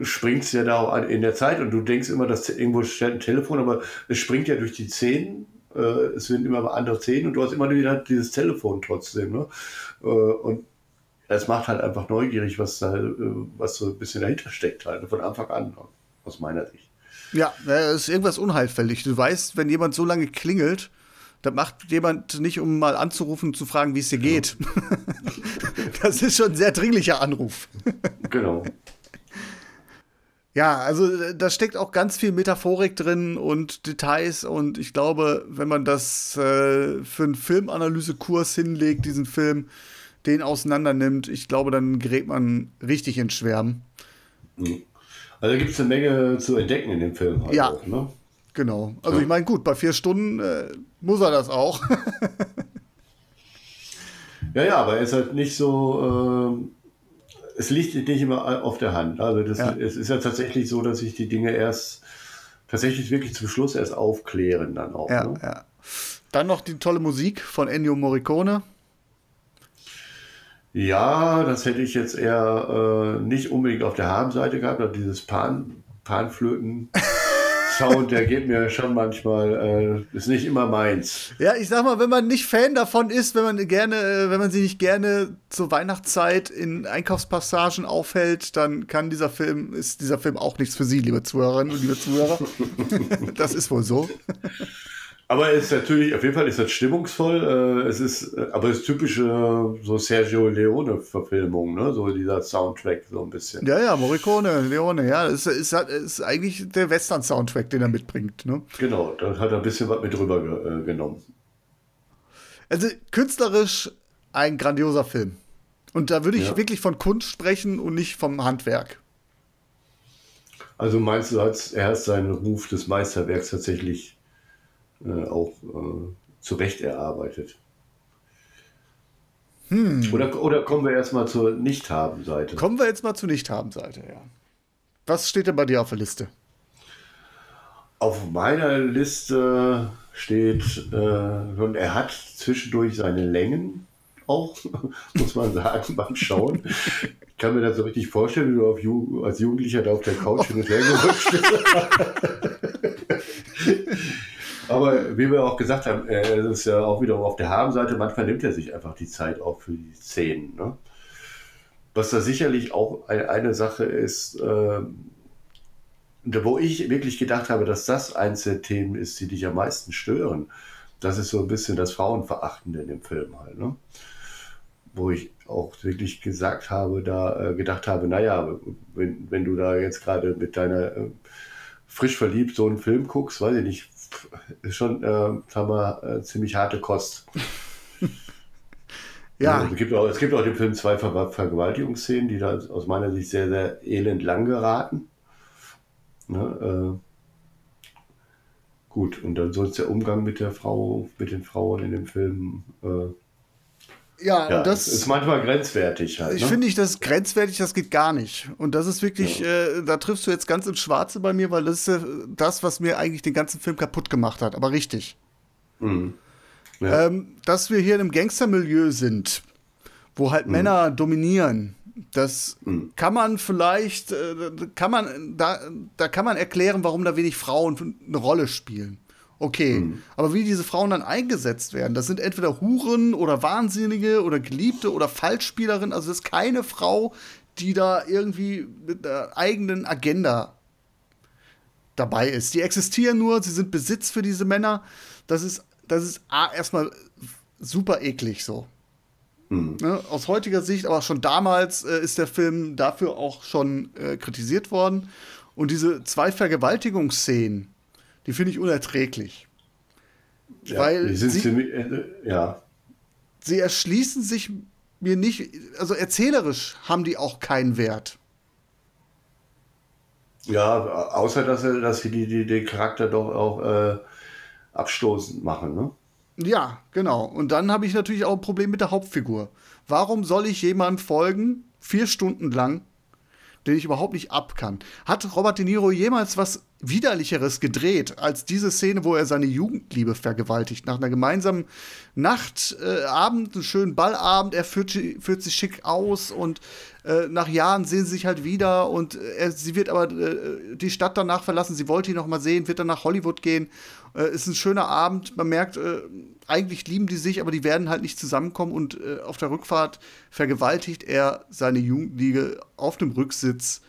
springt es ja da auch in der Zeit und du denkst immer, dass irgendwo steht ein Telefon, aber es springt ja durch die Zähne. Äh, es werden immer andere Zähne und du hast immer wieder dieses Telefon trotzdem. Ne? Äh, und es macht halt einfach neugierig, was da, äh, was so ein bisschen dahinter steckt, halt von Anfang an, aus meiner Sicht. Ja, es ist irgendwas unheilfällig. Du weißt, wenn jemand so lange klingelt, das macht jemand nicht, um mal anzurufen und zu fragen, wie es dir genau. geht. das ist schon ein sehr dringlicher Anruf. genau. Ja, also äh, da steckt auch ganz viel Metaphorik drin und Details und ich glaube, wenn man das äh, für einen Filmanalysekurs hinlegt, diesen Film, den auseinander nimmt, ich glaube, dann gerät man richtig ins Schwärmen. Also gibt es eine Menge zu entdecken in dem Film. Halt Ja. Auch, ne? Genau. Also ich meine, gut, bei vier Stunden äh, muss er das auch. Ja, ja, aber er ist halt nicht so. ähm, es liegt nicht immer auf der Hand. Also das, Ja. es ist ja tatsächlich so, dass sich die Dinge erst tatsächlich wirklich zum Schluss erst aufklären dann auch. ja, ne? ja. Dann noch die tolle Musik von Ennio Morricone. Ja, das hätte ich jetzt eher äh, nicht unbedingt auf der Habenseite gehabt, aber dieses Pan, Panflöten-Sound, der geht mir schon manchmal, äh, ist nicht immer meins. Ja, ich sag mal, wenn man nicht Fan davon ist, wenn man gerne, äh, wenn man sich nicht gerne zur Weihnachtszeit in Einkaufspassagen aufhält, dann kann dieser Film, ist dieser Film auch nichts für Sie, liebe Zuhörerinnen und liebe Zuhörer. das ist wohl so. Aber es ist natürlich, auf jeden Fall ist das stimmungsvoll. Äh, es ist, äh, aber es ist typische so Sergio Leone-Verfilmung, ne? So dieser Soundtrack so ein bisschen. Ja, ja, Morricone, Leone, ja, das ist, ist, ist eigentlich der Western-Soundtrack, den er mitbringt. Ne? Genau, da hat er ein bisschen was mit drüber ge äh, genommen. Also künstlerisch ein grandioser Film. Und da würde ich Ja. wirklich von Kunst sprechen und nicht vom Handwerk. Also meinst du, er hat seinen Ruf des Meisterwerks tatsächlich äh, auch äh, zurecht erarbeitet? Hm. Oder, oder kommen wir erstmal zur Nicht-Haben-Seite? Kommen wir jetzt mal zur Nicht-Haben-Seite, ja. Was steht denn bei dir auf der Liste? Auf meiner Liste steht, äh, und er hat zwischendurch seine Längen auch, muss man sagen, beim Schauen. Ich kann mir das so richtig vorstellen, wie du auf Ju als Jugendlicher da auf der Couch hin und her gerutscht bist. Aber wie wir auch gesagt haben, äh, es ist ja auch wiederum auf der Habenseite, manchmal nimmt er sich einfach die Zeit auch für die Szenen. Ne? Was da sicherlich auch eine, Sache ist, ähm, wo ich wirklich gedacht habe, dass das eins der Themen ist, die dich am meisten stören. Das ist so ein bisschen das Frauenverachtende in dem Film halt, ne? Wo ich auch wirklich gesagt habe, da äh, gedacht habe, naja, wenn, wenn du da jetzt gerade mit deiner äh, frisch verliebt so einen Film guckst, weiß ich nicht, ist schon, äh, sagen wir, äh, ziemlich harte Kost. Ja. Also, es, gibt auch, es gibt auch im Film zwei Ver Vergewaltigungsszenen, die da aus meiner Sicht sehr, sehr elend lang geraten. Ne, äh, gut, und dann sonst der Umgang mit der Frau, mit den Frauen in dem Film. Äh, Ja, ja, und das ist manchmal grenzwertig halt. Ich ne? finde nicht, das ist grenzwertig, das geht gar nicht. Und das ist wirklich, äh, da triffst du jetzt ganz ins Schwarze bei mir, weil das ist äh, das, was mir eigentlich den ganzen Film kaputt gemacht hat. Aber richtig. Mhm. Ja. Ähm, dass wir hier in einem Gangstermilieu sind, wo halt Männer dominieren, das kann man vielleicht, äh, kann man, da, da kann man erklären, warum da wenig Frauen eine Rolle spielen. Okay, aber wie diese Frauen dann eingesetzt werden, das sind entweder Huren oder Wahnsinnige oder Geliebte oder Falschspielerinnen. Also das ist keine Frau, die da irgendwie mit einer eigenen Agenda dabei ist. Die existieren nur, sie sind Besitz für diese Männer. Das ist, das ist A, erstmal super eklig so. Ne, aus heutiger Sicht, aber schon damals äh, ist der Film dafür auch schon äh, kritisiert worden. Und diese zwei Vergewaltigungsszenen, die finde ich unerträglich. ja, weil sie- ziemlich, äh, ja, Sie erschließen sich mir nicht, also erzählerisch haben die auch keinen Wert. ja, außer dass, er, dass sie die, die, den Charakter doch auch äh, abstoßend machen. Ne? Ja, genau. Und dann habe ich natürlich auch ein Problem mit der Hauptfigur. Warum soll ich jemandem folgen, vier Stunden lang, den ich überhaupt nicht ab kann? Hat Robert De Niro jemals was Widerlicheres gedreht als diese Szene, wo er seine Jugendliebe vergewaltigt? Nach einer gemeinsamen Nacht, äh, Abend, einen schönen Ballabend, er führt, führt sich schick aus und äh, nach Jahren sehen sie sich halt wieder und äh, er, sie wird aber äh, die Stadt danach verlassen, sie wollte ihn noch mal sehen, wird dann nach Hollywood gehen. Äh, ist ein schöner Abend, man merkt, äh, eigentlich lieben die sich, aber die werden halt nicht zusammenkommen und äh, auf der Rückfahrt vergewaltigt er seine Jugendliebe auf dem Rücksitz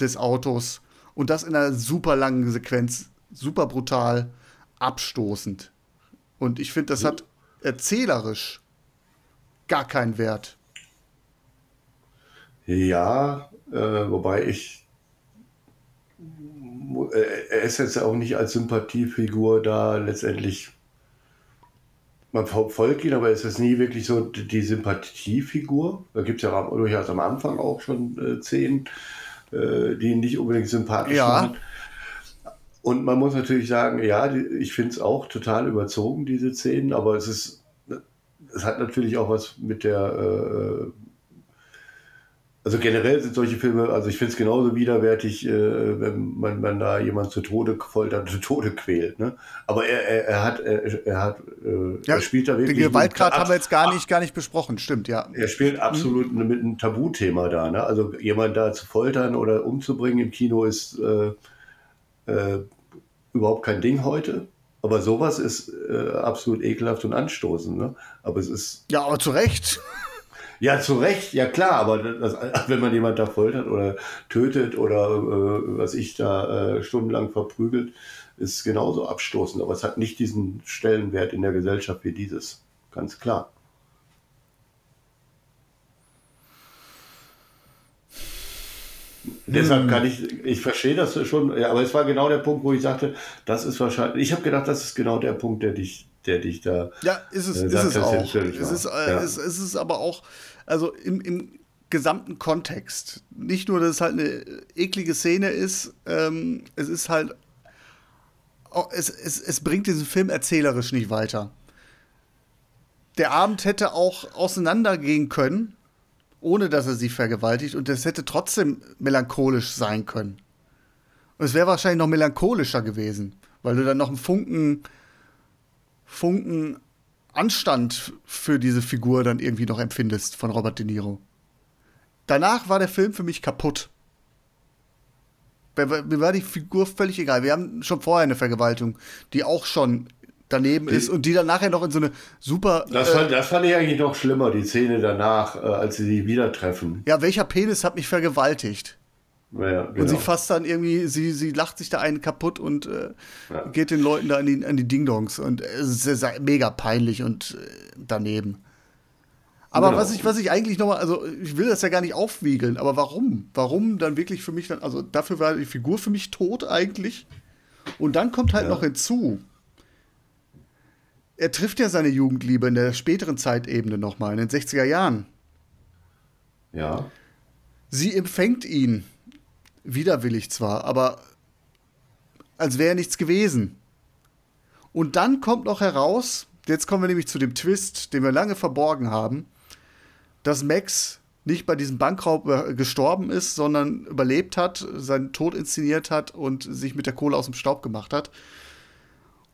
des Autos und das in einer super langen Sequenz, super brutal, abstoßend. Und ich finde, das hat erzählerisch gar keinen Wert. Ja, äh, wobei ich. äh, Er ist jetzt auch nicht als Sympathiefigur da letztendlich. Man ver- folgt ihn, aber es ist nie wirklich so die Sympathiefigur. Da gibt es ja durchaus am Anfang auch schon äh, Szenen, äh, die ihn nicht unbedingt sympathisch Ja. machen. Und man muss natürlich sagen, ja, die, ich finde es auch total überzogen, diese Szenen, aber es ist, es hat natürlich auch was mit der, äh, also generell sind solche Filme, also ich finde es genauso widerwärtig, äh, wenn man, man da jemand zu Tode foltert, zu Tode quält. Ne? Aber er, er, er hat, er, er hat, äh, Ja, er spielt da Den wirklich. Gewaltgrad mit- haben wir jetzt gar nicht, gar nicht besprochen, stimmt, ja. er spielt absolut Mhm. mit einem Tabuthema da. Ne? Also jemand da zu foltern oder umzubringen im Kino ist äh, äh, überhaupt kein Ding heute. Aber sowas ist äh, absolut ekelhaft und anstoßend. Ne? Aber es ist, Ja, aber zu Recht. Ja, zu Recht, ja klar, aber das, wenn man jemand da foltert oder tötet oder äh, was ich da äh, stundenlang verprügelt, ist genauso abstoßend. Aber es hat nicht diesen Stellenwert in der Gesellschaft wie dieses. Ganz klar. Deshalb kann ich, ich verstehe das schon, ja, aber es war genau der Punkt, wo ich sagte, das ist wahrscheinlich, ich habe gedacht, das ist genau der Punkt, der dich, der dich da. Ja, ist es, äh, ist es auch. Es ist, äh, Ja. es, es ist aber auch, also im, im gesamten Kontext. Nicht nur, dass es halt eine eklige Szene ist, ähm, es ist halt, auch- es, es, es bringt diesen Film erzählerisch nicht weiter. Der Abend hätte auch auseinandergehen können, ohne dass er sie vergewaltigt, und es hätte trotzdem melancholisch sein können. Und es wäre wahrscheinlich noch melancholischer gewesen, weil du dann noch einen Funken, Funken Anstand für diese Figur dann irgendwie noch empfindest von Robert De Niro. Danach war der Film für mich kaputt. Mir war- die Figur völlig egal. Wir haben schon vorher eine Vergewaltigung, die auch schon daneben ist und die dann nachher noch in so eine super. Das, äh, fand, das fand ich eigentlich noch schlimmer, die Szene danach, äh, als sie sich wieder treffen. ja, welcher Penis hat mich vergewaltigt? Ja, Und genau. sie fasst dann irgendwie, sie, sie lacht sich da einen kaputt und äh, Ja. geht den Leuten da an die, an die Ding-Dongs. Und es ist mega peinlich und äh, daneben. Aber Genau. was ich, was ich eigentlich nochmal, also ich will das ja gar nicht aufwiegeln, aber warum? Warum dann wirklich für mich dann, also dafür war die Figur für mich tot eigentlich. Und dann kommt halt Ja. noch hinzu, er trifft ja seine Jugendliebe in der späteren Zeitebene nochmal, in den 60er Jahren. ja. Sie empfängt ihn, widerwillig zwar, aber als wäre nichts gewesen. Und dann kommt noch heraus, jetzt kommen wir nämlich zu dem Twist, den wir lange verborgen haben, dass Max nicht bei diesem Bankraub äh, gestorben ist, sondern überlebt hat, seinen Tod inszeniert hat und sich mit der Kohle aus dem Staub gemacht hat.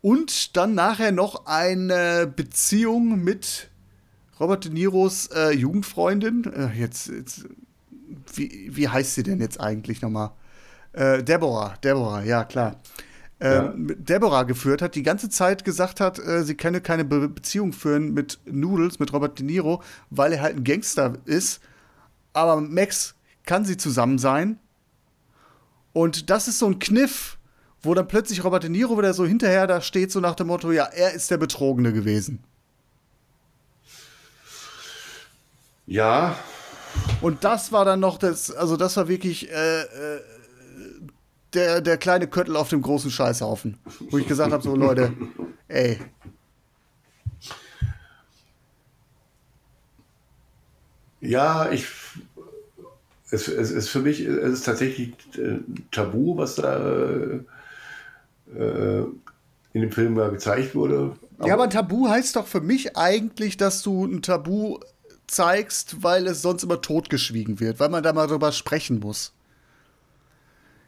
Und dann nachher noch eine Beziehung mit Robert De Niros äh, Jugendfreundin. Äh, jetzt, jetzt wie, wie heißt sie denn jetzt eigentlich nochmal? Äh, Deborah, Deborah, ja klar. Ähm, mit Deborah geführt hat, die ganze Zeit gesagt hat, äh, sie könne keine Be Beziehung führen mit Noodles, mit Robert De Niro, weil er halt ein Gangster ist. Aber Max kann sie zusammen sein. Und das ist so ein Kniff, wo dann plötzlich Robert De Niro wieder so hinterher da steht, so nach dem Motto, ja, er ist der Betrogene gewesen. Ja, Und das war dann noch das, also das war wirklich äh, äh, der, der kleine Köttel auf dem großen Scheißhaufen. Wo ich gesagt habe, so Leute, ey, Ja, ich. Es, es ist für mich es ist tatsächlich äh, Tabu, was da äh, äh, in dem Film gezeigt wurde. ja, aber ein Tabu heißt doch für mich eigentlich, dass du ein Tabu zeigst, weil es sonst immer totgeschwiegen wird, weil man da mal drüber sprechen muss.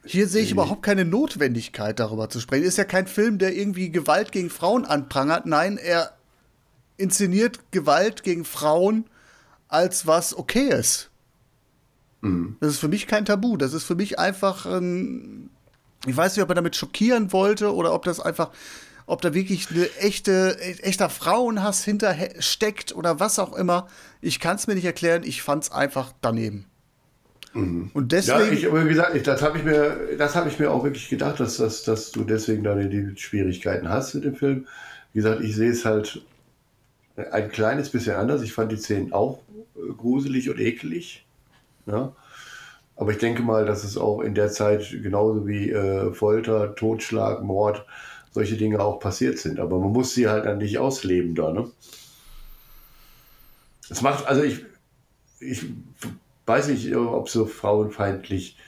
Hier sehe ich überhaupt keine Notwendigkeit, darüber zu sprechen. Ist ja kein Film, der irgendwie Gewalt gegen Frauen anprangert. Nein, er inszeniert Gewalt gegen Frauen als was okay ist. Das ist für mich kein Tabu. Das ist für mich einfach ein. Ich weiß nicht, ob er damit schockieren wollte oder ob das einfach, ob da wirklich eine echte, echter Frauenhass hinter steckt oder was auch immer. Ich kann es mir nicht erklären. Ich fand es einfach daneben. Und Ja, deswegen. ich, aber wie gesagt, ich, das habe ich mir, das habe ich mir auch wirklich gedacht, dass, dass, dass du deswegen dann die Schwierigkeiten hast mit dem Film. Wie gesagt, ich sehe es halt ein kleines bisschen anders. Ich fand die Szenen auch äh, gruselig und eklig. Ja. Aber ich denke mal, dass es auch in der Zeit genauso wie äh, Folter, Totschlag, Mord, solche Dinge auch passiert sind. Aber man muss sie halt dann nicht ausleben da. Ne? Es macht, also ich, ich weiß nicht, ob so frauenfeindlich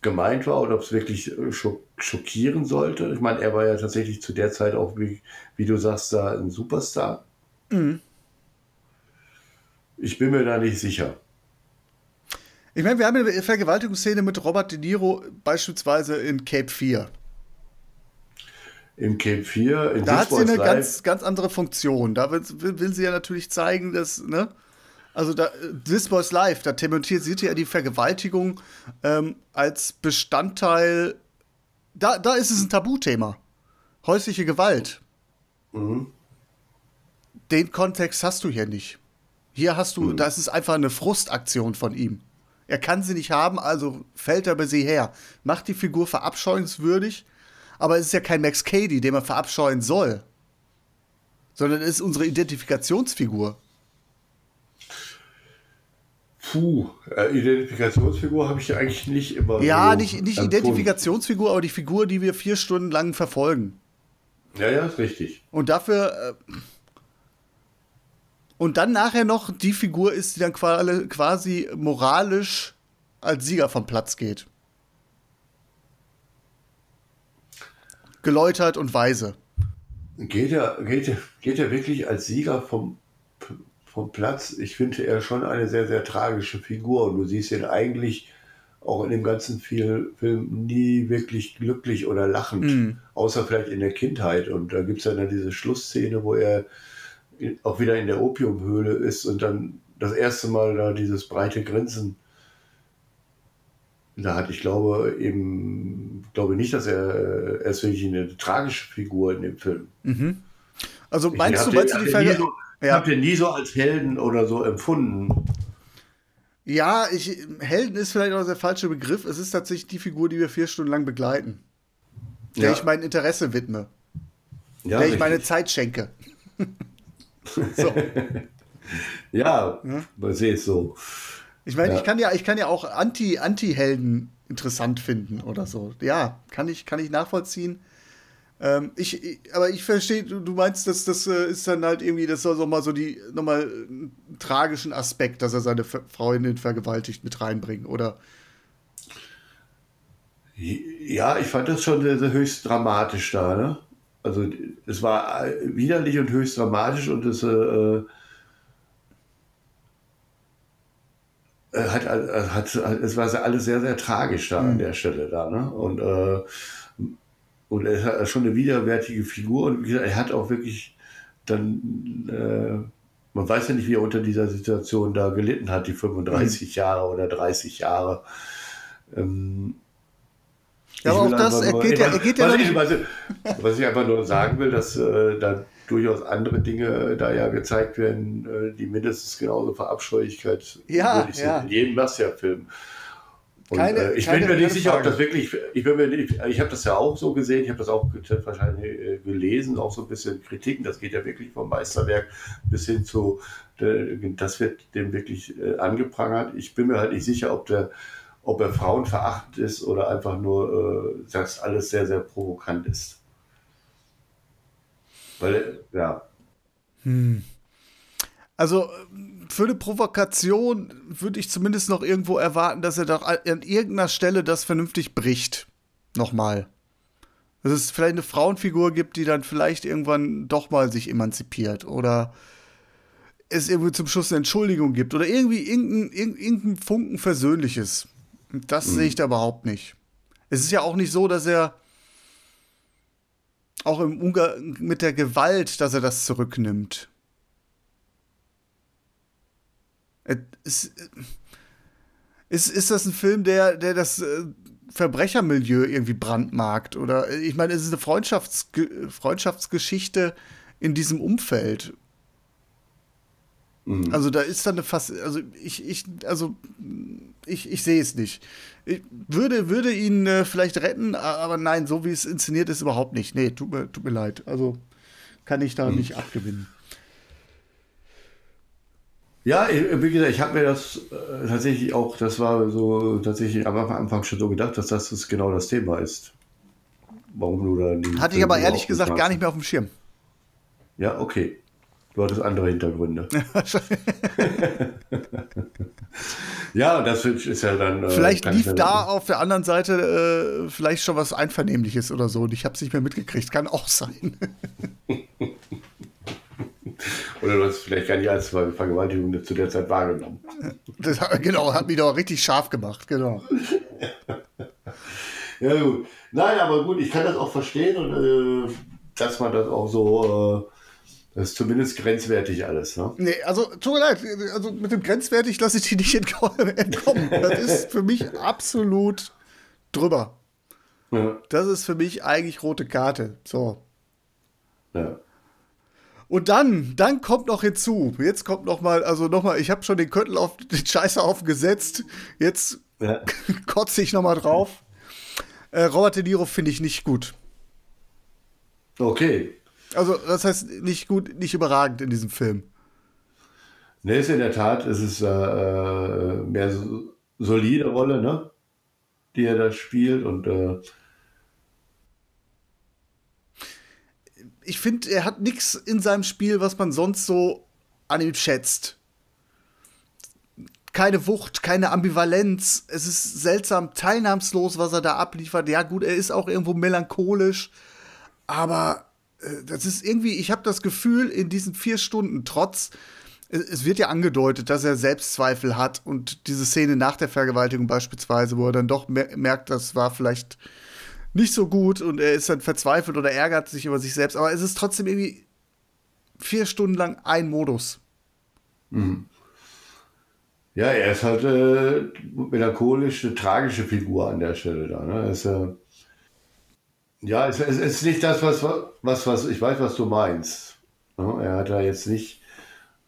gemeint war oder ob es wirklich äh, schock schockieren sollte. Ich meine, er war ja tatsächlich zu der Zeit auch, wie, wie du sagst, da ein Superstar. Mhm. Ich bin mir da nicht sicher. Ich meine, wir haben eine Vergewaltigungsszene mit Robert De Niro beispielsweise in Cape 4. Im Cape 4, in Da hat sie eine ganz, ganz andere Funktion. Da will, will, sie ja natürlich zeigen, dass, ne? Also da, This Boy's Life, da thematisiert sie ja die Vergewaltigung ähm, als Bestandteil. Da, da ist es ein Tabuthema. Häusliche Gewalt. Mhm. Den Kontext hast du hier nicht. Hier hast Mhm. du, das ist einfach eine Frustaktion von ihm. Er kann sie nicht haben, also fällt er bei sie her. Macht die Figur verabscheuenswürdig, aber es ist ja kein Max Cady, den man verabscheuen soll. Sondern es ist unsere Identifikationsfigur. Puh, äh, Identifikationsfigur habe ich ja eigentlich nicht immer. Ja, so nicht, nicht empfunden. Identifikationsfigur, aber die Figur, die wir vier Stunden lang verfolgen. Ja, ja, ist richtig. Und dafür. Äh, und dann nachher noch die Figur ist, die dann quasi, quasi moralisch als Sieger vom Platz geht. Geläutert und weise. Geht er, geht, er, geht er wirklich als Sieger vom, vom Platz? Ich finde er schon eine sehr, sehr tragische Figur. Und du siehst ihn eigentlich auch in dem ganzen Film nie wirklich glücklich oder lachend. Mhm. Außer vielleicht in der Kindheit. Und da gibt es ja dann diese Schlussszene, wo er auch wieder in der Opiumhöhle ist und dann das erste Mal da dieses breite Grinsen da hat, ich glaube, eben, glaube nicht, dass er, er ist wirklich eine tragische Figur in dem Film. Mhm. Also Ich meinst hab du, den- meinst du hab die den Verge so, Ja. Habt ihr nie so als Helden oder so empfunden? Ja, ich, Helden ist vielleicht auch der falsche Begriff. Es ist tatsächlich die Figur, die wir vier Stunden lang begleiten. Der Ja. ich mein Interesse widme. Ja, der ich meine richtig. Zeit schenke. so. Ja, man sieht es so. Ich meine, Ja. ich kann ja, ich kann ja auch Anti, Anti-Helden interessant finden oder so. Ja, kann ich, kann ich nachvollziehen. Ähm, ich, ich, aber ich verstehe, du, du meinst, dass das äh, ist dann halt irgendwie, das soll so mal so die nochmal einen tragischen Aspekt, dass er seine Ver- Freundin vergewaltigt mit reinbringen, oder? Ja, ich fand das schon sehr, sehr höchst dramatisch da. Ne? Also es war äh, widerlich und höchst dramatisch und es äh, hat, äh, hat, es war alles sehr, sehr tragisch da an der Stelle da. Ne? Und, äh, und er hat schon eine widerwärtige Figur und gesagt, er hat auch wirklich dann, äh, man weiß ja nicht, wie er unter dieser Situation da gelitten hat, die 35 Jahre oder 30 Jahre. Ähm, Ja, aber auch das, er geht ja- er geht ja was, noch ich, nicht- was, ich- was ich einfach nur sagen will, dass äh, da durchaus andere Dinge da ja gezeigt werden, äh, die mindestens genauso Verabscheulichkeit Ja, ja. sind in jedem Mafia-Film. Und, Keine- äh, ich keine- bin mir nicht sicher, ob Frage. das wirklich, ich bin mir nicht, ich habe das ja auch so gesehen, ich habe das auch wahrscheinlich äh, gelesen, auch so ein bisschen Kritiken, das geht ja wirklich vom Meisterwerk bis hin zu, äh, das wird dem wirklich äh, angeprangert. Ich bin mir halt nicht sicher, ob der, ob er frauenverachtend ist oder einfach nur, äh, das alles sehr, sehr provokant ist. Weil, ja, Also ähm, für eine Provokation würde ich zumindest noch irgendwo erwarten, dass er doch an irgendeiner Stelle das vernünftig bricht. Nochmal. Dass es vielleicht eine Frauenfigur gibt, die dann vielleicht irgendwann doch mal sich emanzipiert oder es irgendwie zum Schluss eine Entschuldigung gibt oder irgendwie irgendein, irgendein, Funken Versöhnliches. Das sehe ich da überhaupt nicht. Es ist ja auch nicht so, dass er auch im Umgang mit der Gewalt, dass er das zurücknimmt. Äh, Ist, ist, ist das ein Film, der, der das äh, Verbrechermilieu irgendwie brandmarkt? Oder äh, ich meine, es ist eine Freundschafts Freundschaftsgeschichte in diesem Umfeld. Also da ist dann eine fast, also ich, ich, also ich, ich sehe es nicht. Ich würde, würde ihn äh, vielleicht retten, aber nein, so wie es inszeniert ist, überhaupt nicht. Nee, tut mir, tut mir leid. Also kann ich da nicht abgewinnen. Ja, ich- wie gesagt, ich habe mir das äh, tatsächlich auch, das war so tatsächlich am Anfang schon so gedacht, dass das, das genau das Thema ist. Warum du da Hatte ich Filme aber ehrlich gesagt gar nicht mehr auf dem Schirm. Ja, okay. Du hattest andere Hintergründe. ja, das ist ja dann. Äh, vielleicht lief da auf der anderen Seite äh, vielleicht schon was Einvernehmliches oder so und ich habe es nicht mehr mitgekriegt. Kann auch sein. oder du hast vielleicht gar nicht als Vergewaltigung zu der Zeit wahrgenommen. Das, genau, hat mich doch richtig scharf gemacht, genau. ja, gut. Nein, aber gut, ich kann das auch verstehen und äh, dass man das auch so. Das ist zumindest grenzwertig alles, ne? Nee, also tut mir leid, also mit dem grenzwertig lasse ich die nicht entkommen. Das ist für mich absolut drüber. Ja. Das ist für mich eigentlich rote Karte. So. Ja. Und dann, dann kommt noch hinzu, jetzt kommt noch mal, also noch mal, ich habe schon den Köttel auf den Scheißhaufen gesetzt, jetzt ja. kotze ich noch mal drauf. Äh, Robert De Niro finde ich nicht gut. Okay. Also, das heißt nicht gut, nicht überragend in diesem Film. Ne, ist in der Tat, es ist äh, äh, mehr so, solide Rolle, ne? Die er da spielt und äh ich finde, er hat nichts in seinem Spiel, was man sonst so an ihm schätzt. Keine Wucht, keine Ambivalenz. Es ist seltsam teilnahmslos, was er da abliefert. Ja, gut, er ist auch irgendwo melancholisch, aber das ist irgendwie, ich habe das Gefühl, in diesen vier Stunden, trotz, es wird ja angedeutet, dass er Selbstzweifel hat und diese Szene nach der Vergewaltigung beispielsweise, wo er dann doch merkt, das war vielleicht nicht so gut und er ist dann verzweifelt oder ärgert sich über sich selbst, aber es ist trotzdem irgendwie vier Stunden lang ein Modus. Mhm. Ja, er ist halt äh, eine tragische Figur an der Stelle da. Ne? Er ist, äh, ja, es, es, ist nicht das, was, was, was ich weiß, was du meinst. Er hat da jetzt nicht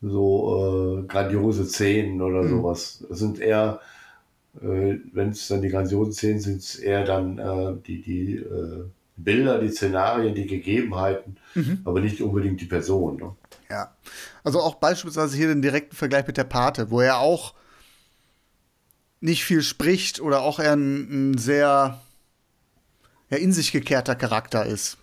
so äh, grandiose Szenen oder mhm. sowas. Es sind eher, äh, wenn es dann die grandiosen Szenen sind, es eher dann äh, die, die äh, Bilder, die Szenarien, die Gegebenheiten, mhm. aber nicht unbedingt die Person. Ne? Ja, also auch beispielsweise hier den direkten Vergleich mit der Pate, wo er auch nicht viel spricht oder auch er ein, ein sehr ja, in sich gekehrter Charakter ist.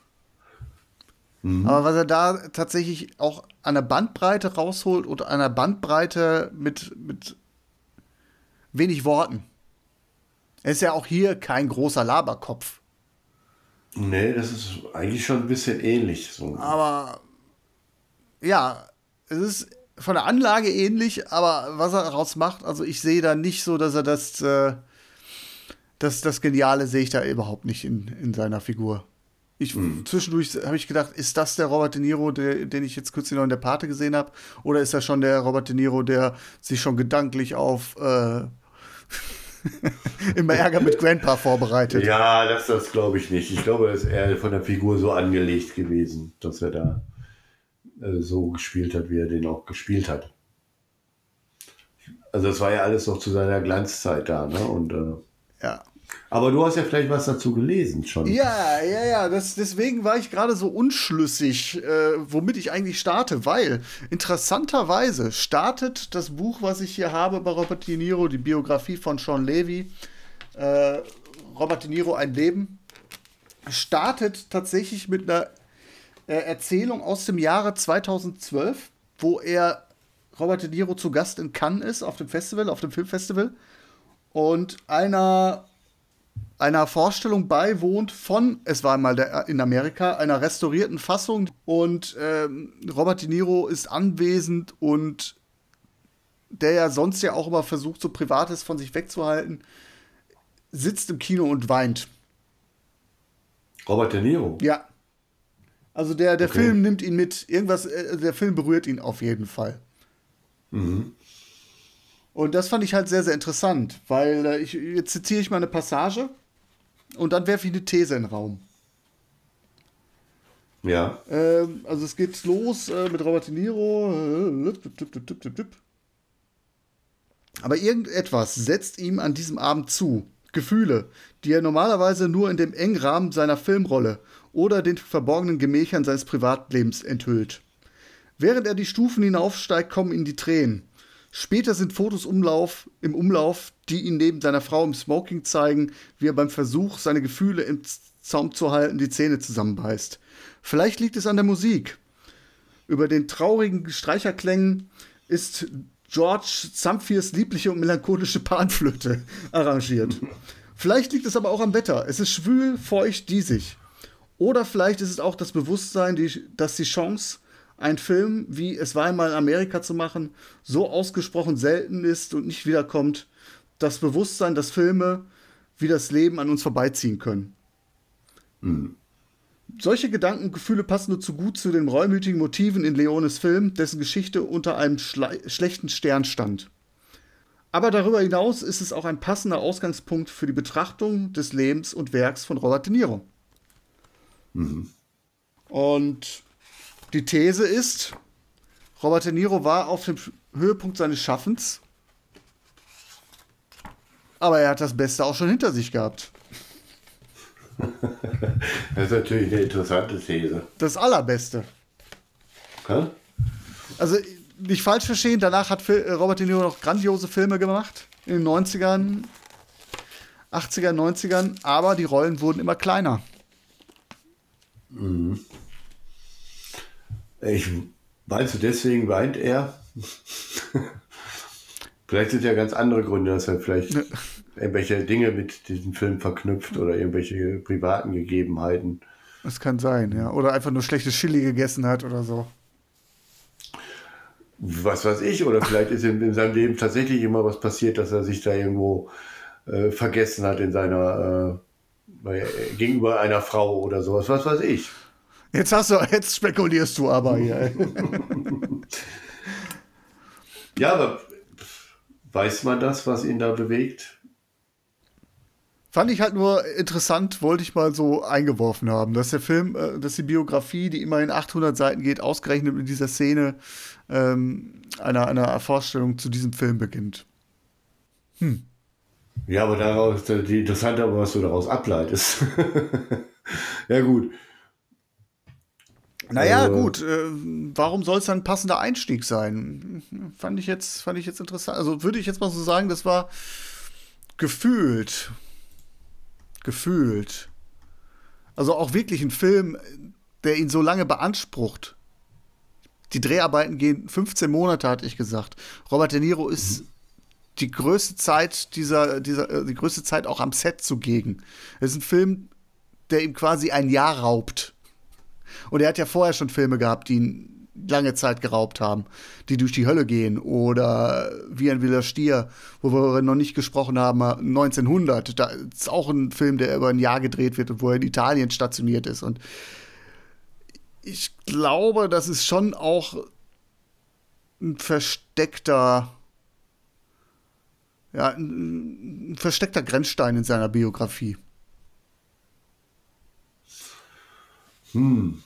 Mhm. Aber was er da tatsächlich auch an der Bandbreite rausholt und an der Bandbreite mit, mit wenig Worten. Er ist ja auch hier kein großer Laberkopf. Nee, das ist eigentlich schon ein bisschen ähnlich. So. Aber ja, es ist von der Anlage ähnlich, aber was er daraus macht, also ich sehe da nicht so, dass er das äh, das, das Geniale sehe ich da überhaupt nicht in, in seiner Figur. Ich, mhm. Zwischendurch habe ich gedacht, ist das der Robert De Niro, der, den ich jetzt kürzlich noch in der Pate gesehen habe? Oder ist das schon der Robert De Niro, der sich schon gedanklich auf äh, immer Ärger mit Grandpa vorbereitet? Ja, das, das glaube ich nicht. Ich glaube, er ist eher von der Figur so angelegt gewesen, dass er da äh, so gespielt hat, wie er den auch gespielt hat. Also das war ja alles noch zu seiner Glanzzeit da, ne? Und äh, ja. Aber du hast ja vielleicht was dazu gelesen schon. Ja, ja, ja. Das, deswegen war ich gerade so unschlüssig, äh, womit ich eigentlich starte, weil interessanterweise startet das Buch, was ich hier habe bei Robert De Niro, die Biografie von Sean Levy, äh, Robert De Niro, ein Leben, startet tatsächlich mit einer äh, Erzählung aus dem Jahre 2012, wo er Robert De Niro zu Gast in Cannes ist, auf dem Festival, auf dem Filmfestival und einer einer Vorstellung beiwohnt von, es war einmal der, in Amerika, einer restaurierten Fassung und ähm, Robert De Niro ist anwesend und der ja sonst ja auch immer versucht, so Privates von sich wegzuhalten, sitzt im Kino und weint. Robert De Niro? Ja. Also der, der okay. Film nimmt ihn mit, irgendwas, äh, der Film berührt ihn auf jeden Fall. Mhm. Und das fand ich halt sehr, sehr interessant, weil äh, ich, jetzt zitiere ich mal eine Passage und dann werfe ich eine These in den Raum. Ja. Ähm, also es geht los äh, mit Robert De Niro. Aber irgendetwas setzt ihm an diesem Abend zu. Gefühle, die er normalerweise nur in dem engen Rahmen seiner Filmrolle oder den verborgenen Gemächern seines Privatlebens enthüllt. Während er die Stufen hinaufsteigt, kommen ihm die Tränen. Später sind Fotos Umlauf, im Umlauf, die ihn neben seiner Frau im Smoking zeigen, wie er beim Versuch, seine Gefühle im Zaum zu halten, die Zähne zusammenbeißt. Vielleicht liegt es an der Musik. Über den traurigen Streicherklängen ist George Zamphirs liebliche und melancholische Panflöte arrangiert. Vielleicht liegt es aber auch am Wetter. Es ist schwül, feucht, diesig. Oder vielleicht ist es auch das Bewusstsein, die, dass die Chance, einen Film wie Es war einmal in Amerika zu machen, so ausgesprochen selten ist und nicht wiederkommt. Das Bewusstsein, dass Filme wie das Leben an uns vorbeiziehen können. Mhm. Solche Gedanken und Gefühle passen nur zu gut zu den reumütigen Motiven in Leones Film, dessen Geschichte unter einem schlechten Stern stand. Aber darüber hinaus ist es auch ein passender Ausgangspunkt für die Betrachtung des Lebens und Werks von Robert De Niro. Mhm. Und die These ist, Robert De Niro war auf dem Höhepunkt seines Schaffens, aber er hat das Beste auch schon hinter sich gehabt. Das ist natürlich eine interessante These. Das Allerbeste. Hä? Also, nicht falsch verstehen, danach hat Robert De Niro noch grandiose Filme gemacht. In den 90ern, 80ern, 90ern, aber die Rollen wurden immer kleiner. Mhm. Ich meinst du, deswegen weint er? vielleicht sind ja ganz andere Gründe, dass er vielleicht irgendwelche Dinge mit diesem Film verknüpft oder irgendwelche privaten Gegebenheiten. Das kann sein, ja. Oder einfach nur schlechtes Chili gegessen hat oder so. Was weiß ich, oder vielleicht ist in, in seinem Leben tatsächlich immer was passiert, dass er sich da irgendwo äh, vergessen hat in seiner äh, gegenüber einer Frau oder sowas, was weiß ich. Jetzt hast du, jetzt spekulierst du aber hier. ja, aber weiß man das, was ihn da bewegt? Fand ich halt nur interessant, wollte ich mal so eingeworfen haben, dass der Film, äh, dass die Biografie, die immerhin 800 Seiten geht, ausgerechnet mit dieser Szene ähm, einer, einer Vorstellung zu diesem Film beginnt. Hm. Ja, aber daraus, die interessante, was du daraus ableitest. ja, gut. Naja, äh, gut, äh, warum soll es dann ein passender Einstieg sein? Fand ich jetzt, fand ich jetzt interessant. Also würde ich jetzt mal so sagen, das war gefühlt. Gefühlt. Also auch wirklich ein Film, der ihn so lange beansprucht. Die Dreharbeiten gehen 15 Monate, hatte ich gesagt. Robert De Niro ist mhm. die größte Zeit dieser, dieser, äh, die größte Zeit auch am Set zugegen. Es ist ein Film, der ihm quasi ein Jahr raubt. Und er hat ja vorher schon Filme gehabt, die ihn lange Zeit geraubt haben, die durch die Hölle gehen. Oder Wie ein wilder Stier, wo wir noch nicht gesprochen haben, 1900. Da ist auch ein Film, der über ein Jahr gedreht wird und wo er in Italien stationiert ist. Und ich glaube, das ist schon auch ein versteckter, ja, ein versteckter Grenzstein in seiner Biografie. Hm.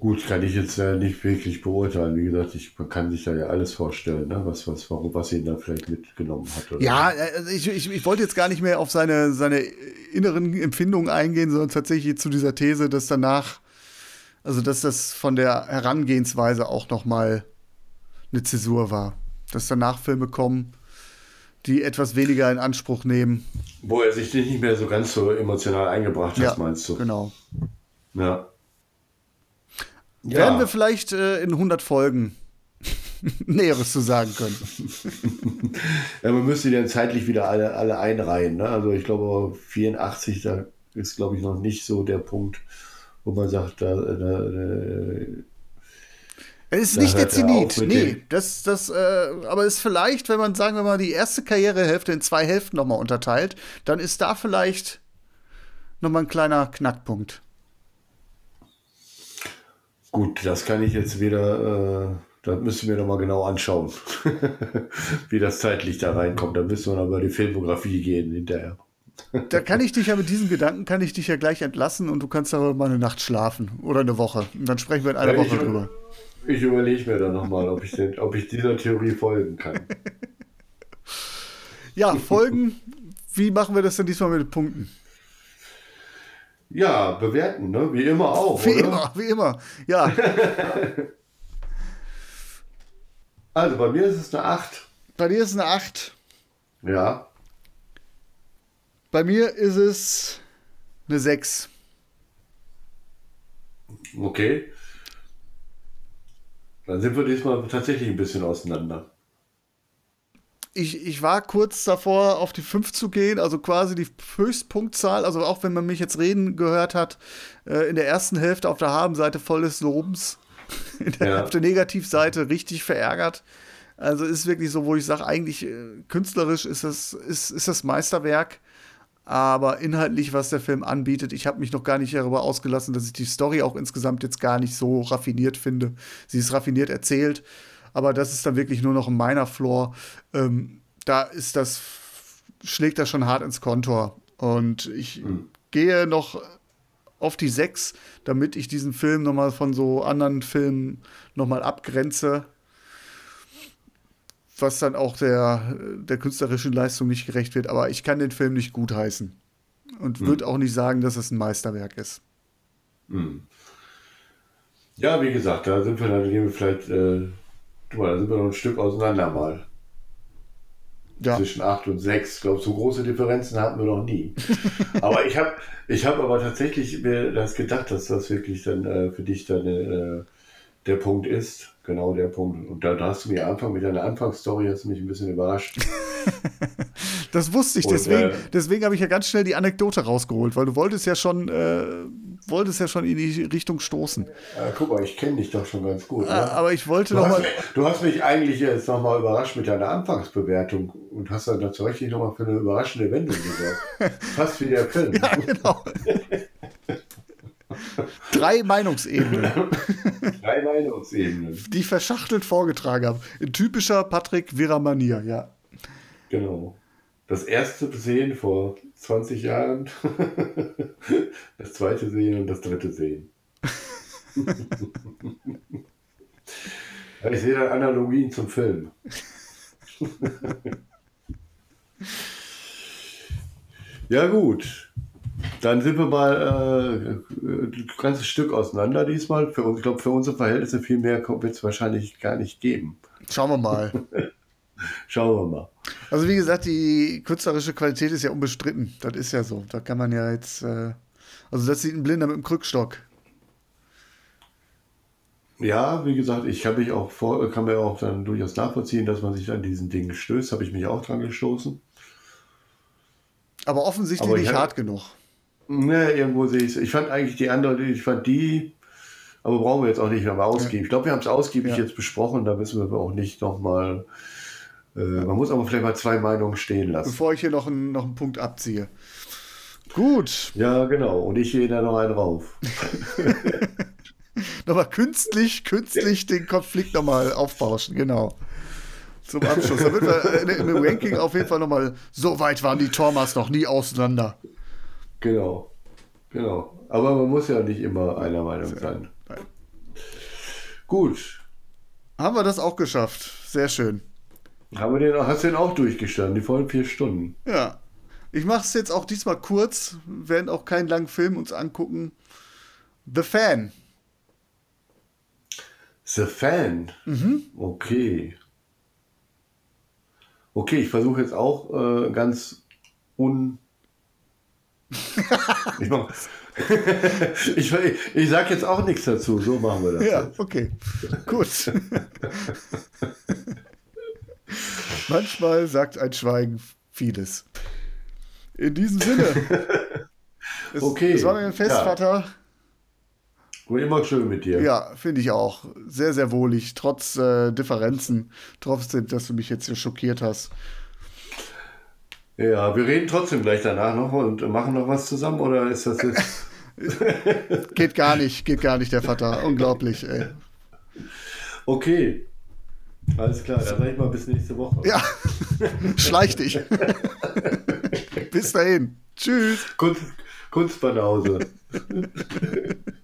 Gut, kann ich jetzt äh, nicht wirklich beurteilen. Wie gesagt, ich, man kann sich da ja alles vorstellen, ne? was, was, warum, was ihn da vielleicht mitgenommen hat. Oder? Ja, also ich, ich, ich wollte jetzt gar nicht mehr auf seine, seine inneren Empfindungen eingehen, sondern tatsächlich zu dieser These, dass danach, also dass das von der Herangehensweise auch noch mal eine Zäsur war. Dass danach Filme kommen, die etwas weniger in Anspruch nehmen. Wo er sich nicht mehr so ganz so emotional eingebracht hat, ja, meinst du? Genau. Ja. Ja. Werden wir vielleicht äh, in 100 Folgen Näheres zu sagen können. ja, man müsste die dann zeitlich wieder alle, alle einreihen. Ne? Also ich glaube, 84, da ist, glaube ich, noch nicht so der Punkt, wo man sagt, da, da, da es ist nicht der Zenit, nee. Das, das, äh, aber ist vielleicht, wenn man, sagen wir mal, die erste Karrierehälfte in zwei Hälften nochmal unterteilt, dann ist da vielleicht nochmal ein kleiner Knackpunkt. Gut, das kann ich jetzt wieder, äh, das müssen wir nochmal genau anschauen, wie das zeitlich da reinkommt. Da müssen wir nochmal die Filmografie gehen hinterher. da kann ich dich ja mit diesem Gedanken, kann ich dich ja gleich entlassen und du kannst aber mal eine Nacht schlafen oder eine Woche. Und dann sprechen wir in einer ja, Woche drüber. Ich überlege mir dann nochmal, ob, ich ob ich dieser Theorie folgen kann. ja, folgen. Wie machen wir das denn diesmal mit den Punkten? Ja, bewerten, ne? Wie immer auch. Wie oder? immer, wie immer. Ja. also bei mir ist es eine 8. Bei dir ist es eine 8. Ja. Bei mir ist es eine 6. Okay. Dann sind wir diesmal tatsächlich ein bisschen auseinander. Ich, ich war kurz davor, auf die 5 zu gehen, also quasi die Höchstpunktzahl. Also auch wenn man mich jetzt reden gehört hat, äh, in der ersten Hälfte auf der Habenseite voll des Lobens, in der, Ja. auf der Negativseite richtig verärgert. Also ist wirklich so, wo ich sage, eigentlich äh, künstlerisch ist das, ist, ist das Meisterwerk. Aber inhaltlich, was der Film anbietet, ich habe mich noch gar nicht darüber ausgelassen, dass ich die Story auch insgesamt jetzt gar nicht so raffiniert finde. Sie ist raffiniert erzählt, aber das ist dann wirklich nur noch ein meiner Floor. Ähm, da ist das, schlägt das schon hart ins Kontor. Und ich gehe noch auf die 6, damit ich diesen Film noch mal von so anderen Filmen noch mal abgrenze was dann auch der, der künstlerischen Leistung nicht gerecht wird. Aber ich kann den Film nicht gutheißen. Und würde auch nicht sagen, dass es ein Meisterwerk ist. Hm. Ja, wie gesagt, da sind wir dann vielleicht, äh, guck mal, da sind wir noch ein Stück auseinander mal. Ja. Zwischen 8 und 6. Ich glaube, so große Differenzen hatten wir noch nie. aber ich habe ich hab aber tatsächlich mir das gedacht, dass das wirklich dann äh, für dich dann äh, der Punkt ist. Genau der Punkt. Und da, da hast du mir Anfang mit deiner Anfangsstory hast du mich ein bisschen überrascht. Das wusste ich, Und, deswegen, äh, deswegen habe ich ja ganz schnell die Anekdote rausgeholt, weil du wolltest ja schon, äh, wolltest ja schon in die Richtung stoßen. Äh, guck mal, ich kenne dich doch schon ganz gut. Ah, ne? aber ich wollte Du noch hast, mal. mich, du hast mich eigentlich jetzt nochmal überrascht mit deiner Anfangsbewertung und hast dann dazu richtig nochmal für eine überraschende Wendung gesorgt. Fast wie der Film. Ja, genau. Drei Meinungsebenen, Drei Meinungsebenen. die ich verschachtelt vorgetragen habe. In typischer Patrick Wirra-Manier, ja. Genau. Das erste Sehen vor 20 Jahren, das zweite Sehen und das dritte Sehen. Ich sehe da Analogien zum Film. ja, gut. Dann sind wir mal äh, ein ganzes Stück auseinander diesmal. Für uns, ich glaube, für unsere Verhältnisse viel mehr wird es wahrscheinlich gar nicht geben. Schauen wir mal. Schauen wir mal. Also wie gesagt, die künstlerische Qualität ist ja unbestritten. Das ist ja so. Da kann man ja jetzt, äh, also das sieht ein Blinder mit dem Krückstock. Ja, wie gesagt, ich habe mich auch vor, kann mir auch dann durchaus nachvollziehen, dass man sich an diesen Dingen stößt. Habe ich mich auch dran gestoßen. Aber offensichtlich Aber ich nicht hab- hart genug. Ne, irgendwo sehe ich es. Ich fand eigentlich die andere, ich fand die, aber brauchen wir jetzt auch nicht nochmal ausgiebig. Ich glaube, wir haben es ausgiebig Ja. jetzt besprochen, da müssen wir auch nicht nochmal. Äh, man muss aber vielleicht mal zwei Meinungen stehen lassen. Bevor ich hier noch einen, noch einen Punkt abziehe. Gut, Ja, genau. Und ich gehe da noch einen rauf. nochmal künstlich, künstlich den Konflikt nochmal aufbauschen, genau. Zum Abschluss. Damit wir dem Ranking auf jeden Fall nochmal, so weit waren die Tormas noch nie auseinander. Genau. Genau. Aber man muss ja nicht immer einer Meinung sein. Nein. Gut. Haben wir das auch geschafft. Sehr schön. Haben wir den, hast du den auch durchgestanden, die vollen vier Stunden. Ja. Ich mache es jetzt auch diesmal kurz, werden auch keinen langen Film uns angucken. The Fan. The Fan. Okay. Okay, ich versuche jetzt auch äh, ganz un. ich, mach, ich, ich sag jetzt auch nichts dazu, so machen wir das. Ja, jetzt. okay. Gut. Manchmal sagt ein Schweigen vieles. In diesem Sinne. Es, Okay, Es war mir ein Fest, ja. Vater. War immer schön mit dir. Ja, finde ich auch. Sehr, sehr wohlig. Trotz äh, Differenzen. Trotzdem, dass du mich jetzt hier schockiert hast. ja, wir reden trotzdem gleich danach noch und machen noch was zusammen oder ist das jetzt. Geht gar nicht, geht gar nicht, der Vater. Unglaublich, ey. Okay. Alles klar, dann sag ich mal bis nächste Woche. Ja, schleich dich. Bis dahin. Tschüss. Kunst, Kunstbanause.